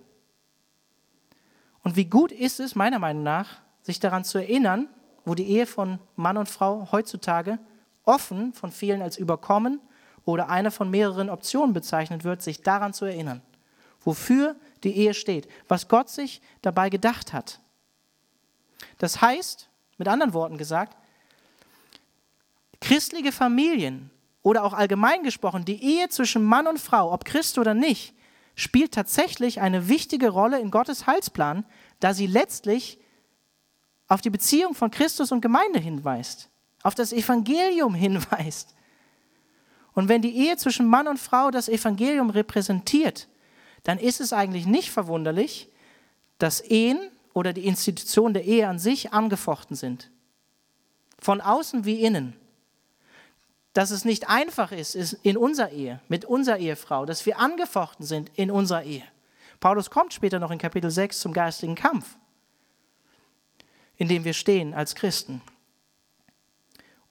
Und wie gut ist es, meiner Meinung nach, sich daran zu erinnern, wo die Ehe von Mann und Frau heutzutage offen von vielen als überkommen oder eine von mehreren Optionen bezeichnet wird, sich daran zu erinnern, wofür die Ehe steht, was Gott sich dabei gedacht hat. Das heißt, mit anderen Worten gesagt, christliche Familien oder auch allgemein gesprochen, die Ehe zwischen Mann und Frau, ob Christ oder nicht, spielt tatsächlich eine wichtige Rolle in Gottes Heilsplan, da sie letztlich auf die Beziehung von Christus und Gemeinde hinweist, auf das Evangelium hinweist. Und wenn die Ehe zwischen Mann und Frau das Evangelium repräsentiert, dann ist es eigentlich nicht verwunderlich, dass Ehen oder die Institution der Ehe an sich angefochten sind. Von außen wie innen dass es nicht einfach ist, ist in unserer Ehe, mit unserer Ehefrau, dass wir angefochten sind in unserer Ehe. Paulus kommt später noch in Kapitel 6 zum geistigen Kampf, in dem wir stehen als Christen.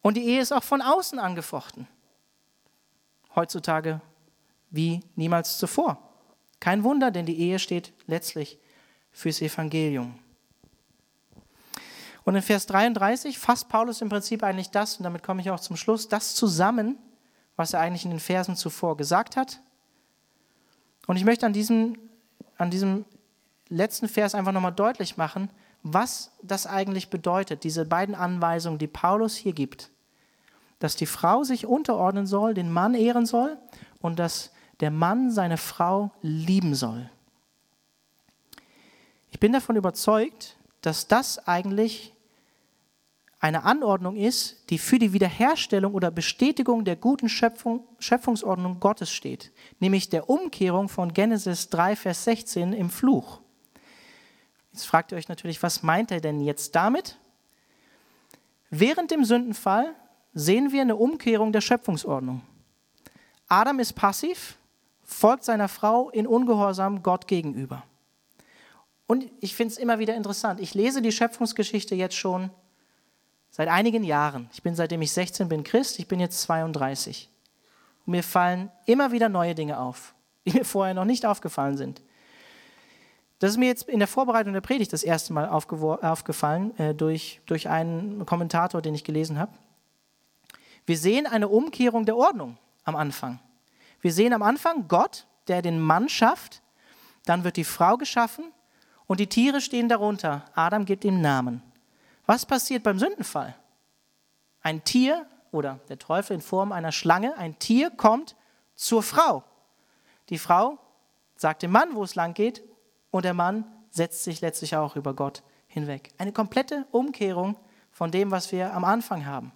Und die Ehe ist auch von außen angefochten. Heutzutage wie niemals zuvor. Kein Wunder, denn die Ehe steht letztlich fürs Evangelium. Und in Vers 33 fasst Paulus im Prinzip eigentlich das, und damit komme ich auch zum Schluss, das zusammen, was er eigentlich in den Versen zuvor gesagt hat. Und ich möchte an diesem, an diesem letzten Vers einfach nochmal deutlich machen, was das eigentlich bedeutet, diese beiden Anweisungen, die Paulus hier gibt. Dass die Frau sich unterordnen soll, den Mann ehren soll und dass der Mann seine Frau lieben soll. Ich bin davon überzeugt, dass das eigentlich eine Anordnung ist, die für die Wiederherstellung oder Bestätigung der guten Schöpfung, Schöpfungsordnung Gottes steht, nämlich der Umkehrung von Genesis 3, Vers 16 im Fluch. Jetzt fragt ihr euch natürlich, was meint er denn jetzt damit? Während dem Sündenfall sehen wir eine Umkehrung der Schöpfungsordnung. Adam ist passiv, folgt seiner Frau in Ungehorsam Gott gegenüber. Und ich finde es immer wieder interessant. Ich lese die Schöpfungsgeschichte jetzt schon Seit einigen Jahren. Ich bin seitdem ich 16 bin Christ, ich bin jetzt 32. Und mir fallen immer wieder neue Dinge auf, die mir vorher noch nicht aufgefallen sind. Das ist mir jetzt in der Vorbereitung der Predigt das erste Mal aufgefallen äh, durch, durch einen Kommentator, den ich gelesen habe. Wir sehen eine Umkehrung der Ordnung am Anfang. Wir sehen am Anfang Gott, der den Mann schafft, dann wird die Frau geschaffen und die Tiere stehen darunter. Adam gibt ihm Namen. Was passiert beim Sündenfall? Ein Tier oder der Teufel in Form einer Schlange, ein Tier kommt zur Frau. Die Frau sagt dem Mann, wo es lang geht, und der Mann setzt sich letztlich auch über Gott hinweg. Eine komplette Umkehrung von dem, was wir am Anfang haben.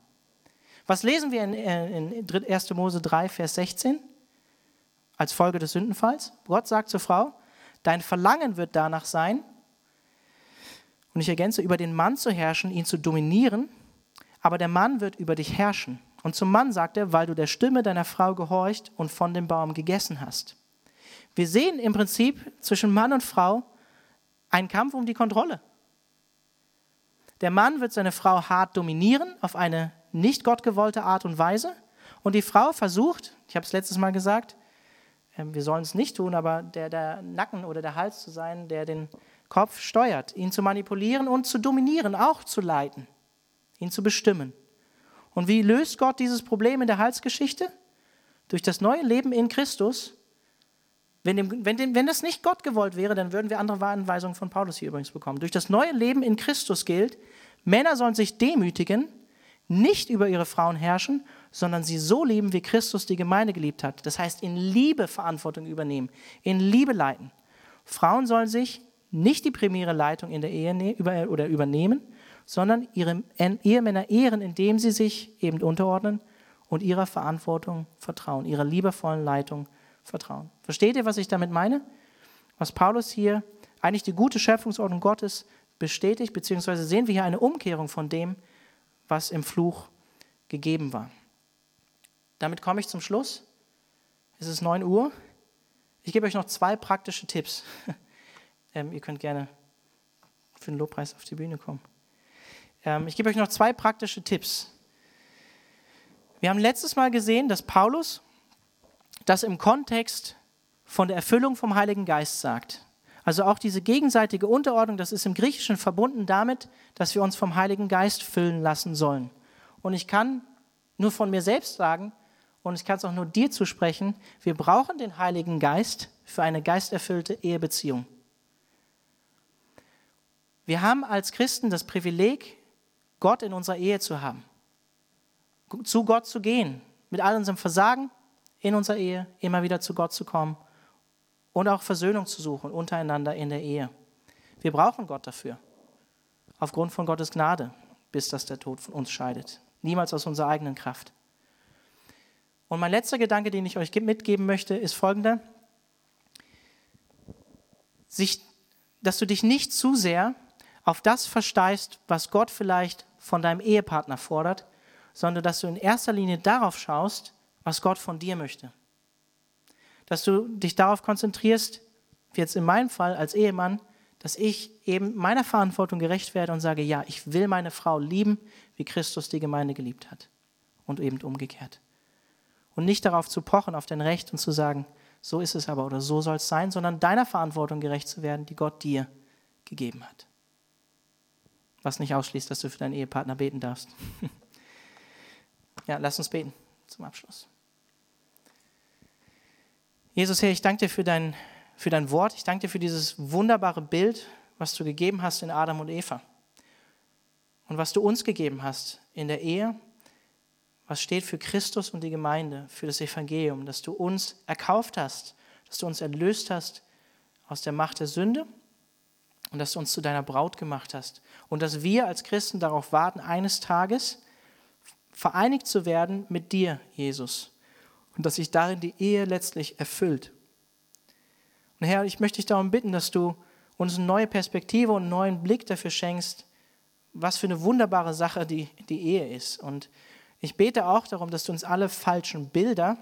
Was lesen wir in, in 1. Mose 3, Vers 16 als Folge des Sündenfalls? Gott sagt zur Frau, dein Verlangen wird danach sein, und ich ergänze, über den Mann zu herrschen, ihn zu dominieren, aber der Mann wird über dich herrschen. Und zum Mann sagt er, weil du der Stimme deiner Frau gehorcht und von dem Baum gegessen hast. Wir sehen im Prinzip zwischen Mann und Frau einen Kampf um die Kontrolle. Der Mann wird seine Frau hart dominieren auf eine nicht gottgewollte Art und Weise. Und die Frau versucht, ich habe es letztes Mal gesagt, wir sollen es nicht tun, aber der, der Nacken oder der Hals zu sein, der den Kopf steuert, ihn zu manipulieren und zu dominieren, auch zu leiten, ihn zu bestimmen. Und wie löst Gott dieses Problem in der Halsgeschichte? Durch das neue Leben in Christus. Wenn, dem, wenn, dem, wenn das nicht Gott gewollt wäre, dann würden wir andere Anweisungen von Paulus hier übrigens bekommen. Durch das neue Leben in Christus gilt, Männer sollen sich demütigen, nicht über ihre Frauen herrschen, sondern sie so lieben, wie Christus die Gemeinde geliebt hat. Das heißt, in Liebe Verantwortung übernehmen, in Liebe leiten. Frauen sollen sich nicht die primäre Leitung in der Ehe ne-, über, oder übernehmen, sondern ihre Ehemänner ehren, indem sie sich eben unterordnen und ihrer Verantwortung vertrauen, ihrer liebevollen Leitung vertrauen. Versteht ihr, was ich damit meine? Was Paulus hier eigentlich die gute Schöpfungsordnung Gottes bestätigt, beziehungsweise sehen wir hier eine Umkehrung von dem, was im Fluch gegeben war. Damit komme ich zum Schluss. Es ist 9 Uhr. Ich gebe euch noch zwei praktische Tipps. Ähm, ihr könnt gerne für den Lobpreis auf die Bühne kommen. Ähm, ich gebe euch noch zwei praktische Tipps. Wir haben letztes Mal gesehen, dass Paulus das im Kontext von der Erfüllung vom Heiligen Geist sagt. Also auch diese gegenseitige Unterordnung, das ist im Griechischen verbunden damit, dass wir uns vom Heiligen Geist füllen lassen sollen. Und ich kann nur von mir selbst sagen, und ich kann es auch nur dir zusprechen, wir brauchen den Heiligen Geist für eine geisterfüllte Ehebeziehung. Wir haben als Christen das Privileg, Gott in unserer Ehe zu haben, zu Gott zu gehen, mit all unserem Versagen in unserer Ehe immer wieder zu Gott zu kommen und auch Versöhnung zu suchen untereinander in der Ehe. Wir brauchen Gott dafür, aufgrund von Gottes Gnade, bis dass der Tod von uns scheidet. Niemals aus unserer eigenen Kraft. Und mein letzter Gedanke, den ich euch mitgeben möchte, ist folgender. Sich, dass du dich nicht zu sehr auf das versteißt, was Gott vielleicht von deinem Ehepartner fordert, sondern dass du in erster Linie darauf schaust, was Gott von dir möchte. Dass du dich darauf konzentrierst, wie jetzt in meinem Fall als Ehemann, dass ich eben meiner Verantwortung gerecht werde und sage, ja, ich will meine Frau lieben, wie Christus die Gemeinde geliebt hat. Und eben umgekehrt. Und nicht darauf zu pochen, auf dein Recht und zu sagen, so ist es aber oder so soll es sein, sondern deiner Verantwortung gerecht zu werden, die Gott dir gegeben hat was nicht ausschließt, dass du für deinen Ehepartner beten darfst. ja, lass uns beten zum Abschluss. Jesus, Herr, ich danke dir für dein, für dein Wort. Ich danke dir für dieses wunderbare Bild, was du gegeben hast in Adam und Eva. Und was du uns gegeben hast in der Ehe, was steht für Christus und die Gemeinde, für das Evangelium, dass du uns erkauft hast, dass du uns erlöst hast aus der Macht der Sünde und dass du uns zu deiner Braut gemacht hast und dass wir als Christen darauf warten, eines Tages vereinigt zu werden mit dir, Jesus, und dass sich darin die Ehe letztlich erfüllt. Und Herr, ich möchte dich darum bitten, dass du uns eine neue Perspektive und einen neuen Blick dafür schenkst, was für eine wunderbare Sache die, die Ehe ist. Und ich bete auch darum, dass du uns alle falschen Bilder,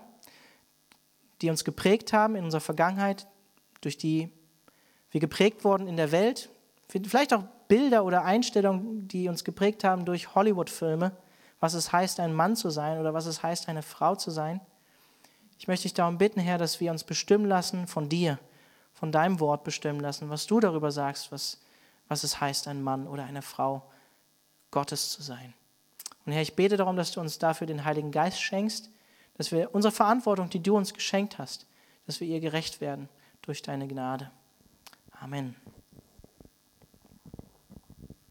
die uns geprägt haben in unserer Vergangenheit, durch die wir geprägt worden in der Welt, vielleicht auch Bilder oder Einstellungen, die uns geprägt haben durch Hollywood-Filme, was es heißt, ein Mann zu sein oder was es heißt, eine Frau zu sein. Ich möchte dich darum bitten, Herr, dass wir uns bestimmen lassen von dir, von deinem Wort bestimmen lassen, was du darüber sagst, was, was es heißt, ein Mann oder eine Frau Gottes zu sein. Und Herr, ich bete darum, dass du uns dafür den Heiligen Geist schenkst, dass wir unsere Verantwortung, die du uns geschenkt hast, dass wir ihr gerecht werden durch deine Gnade. Amen.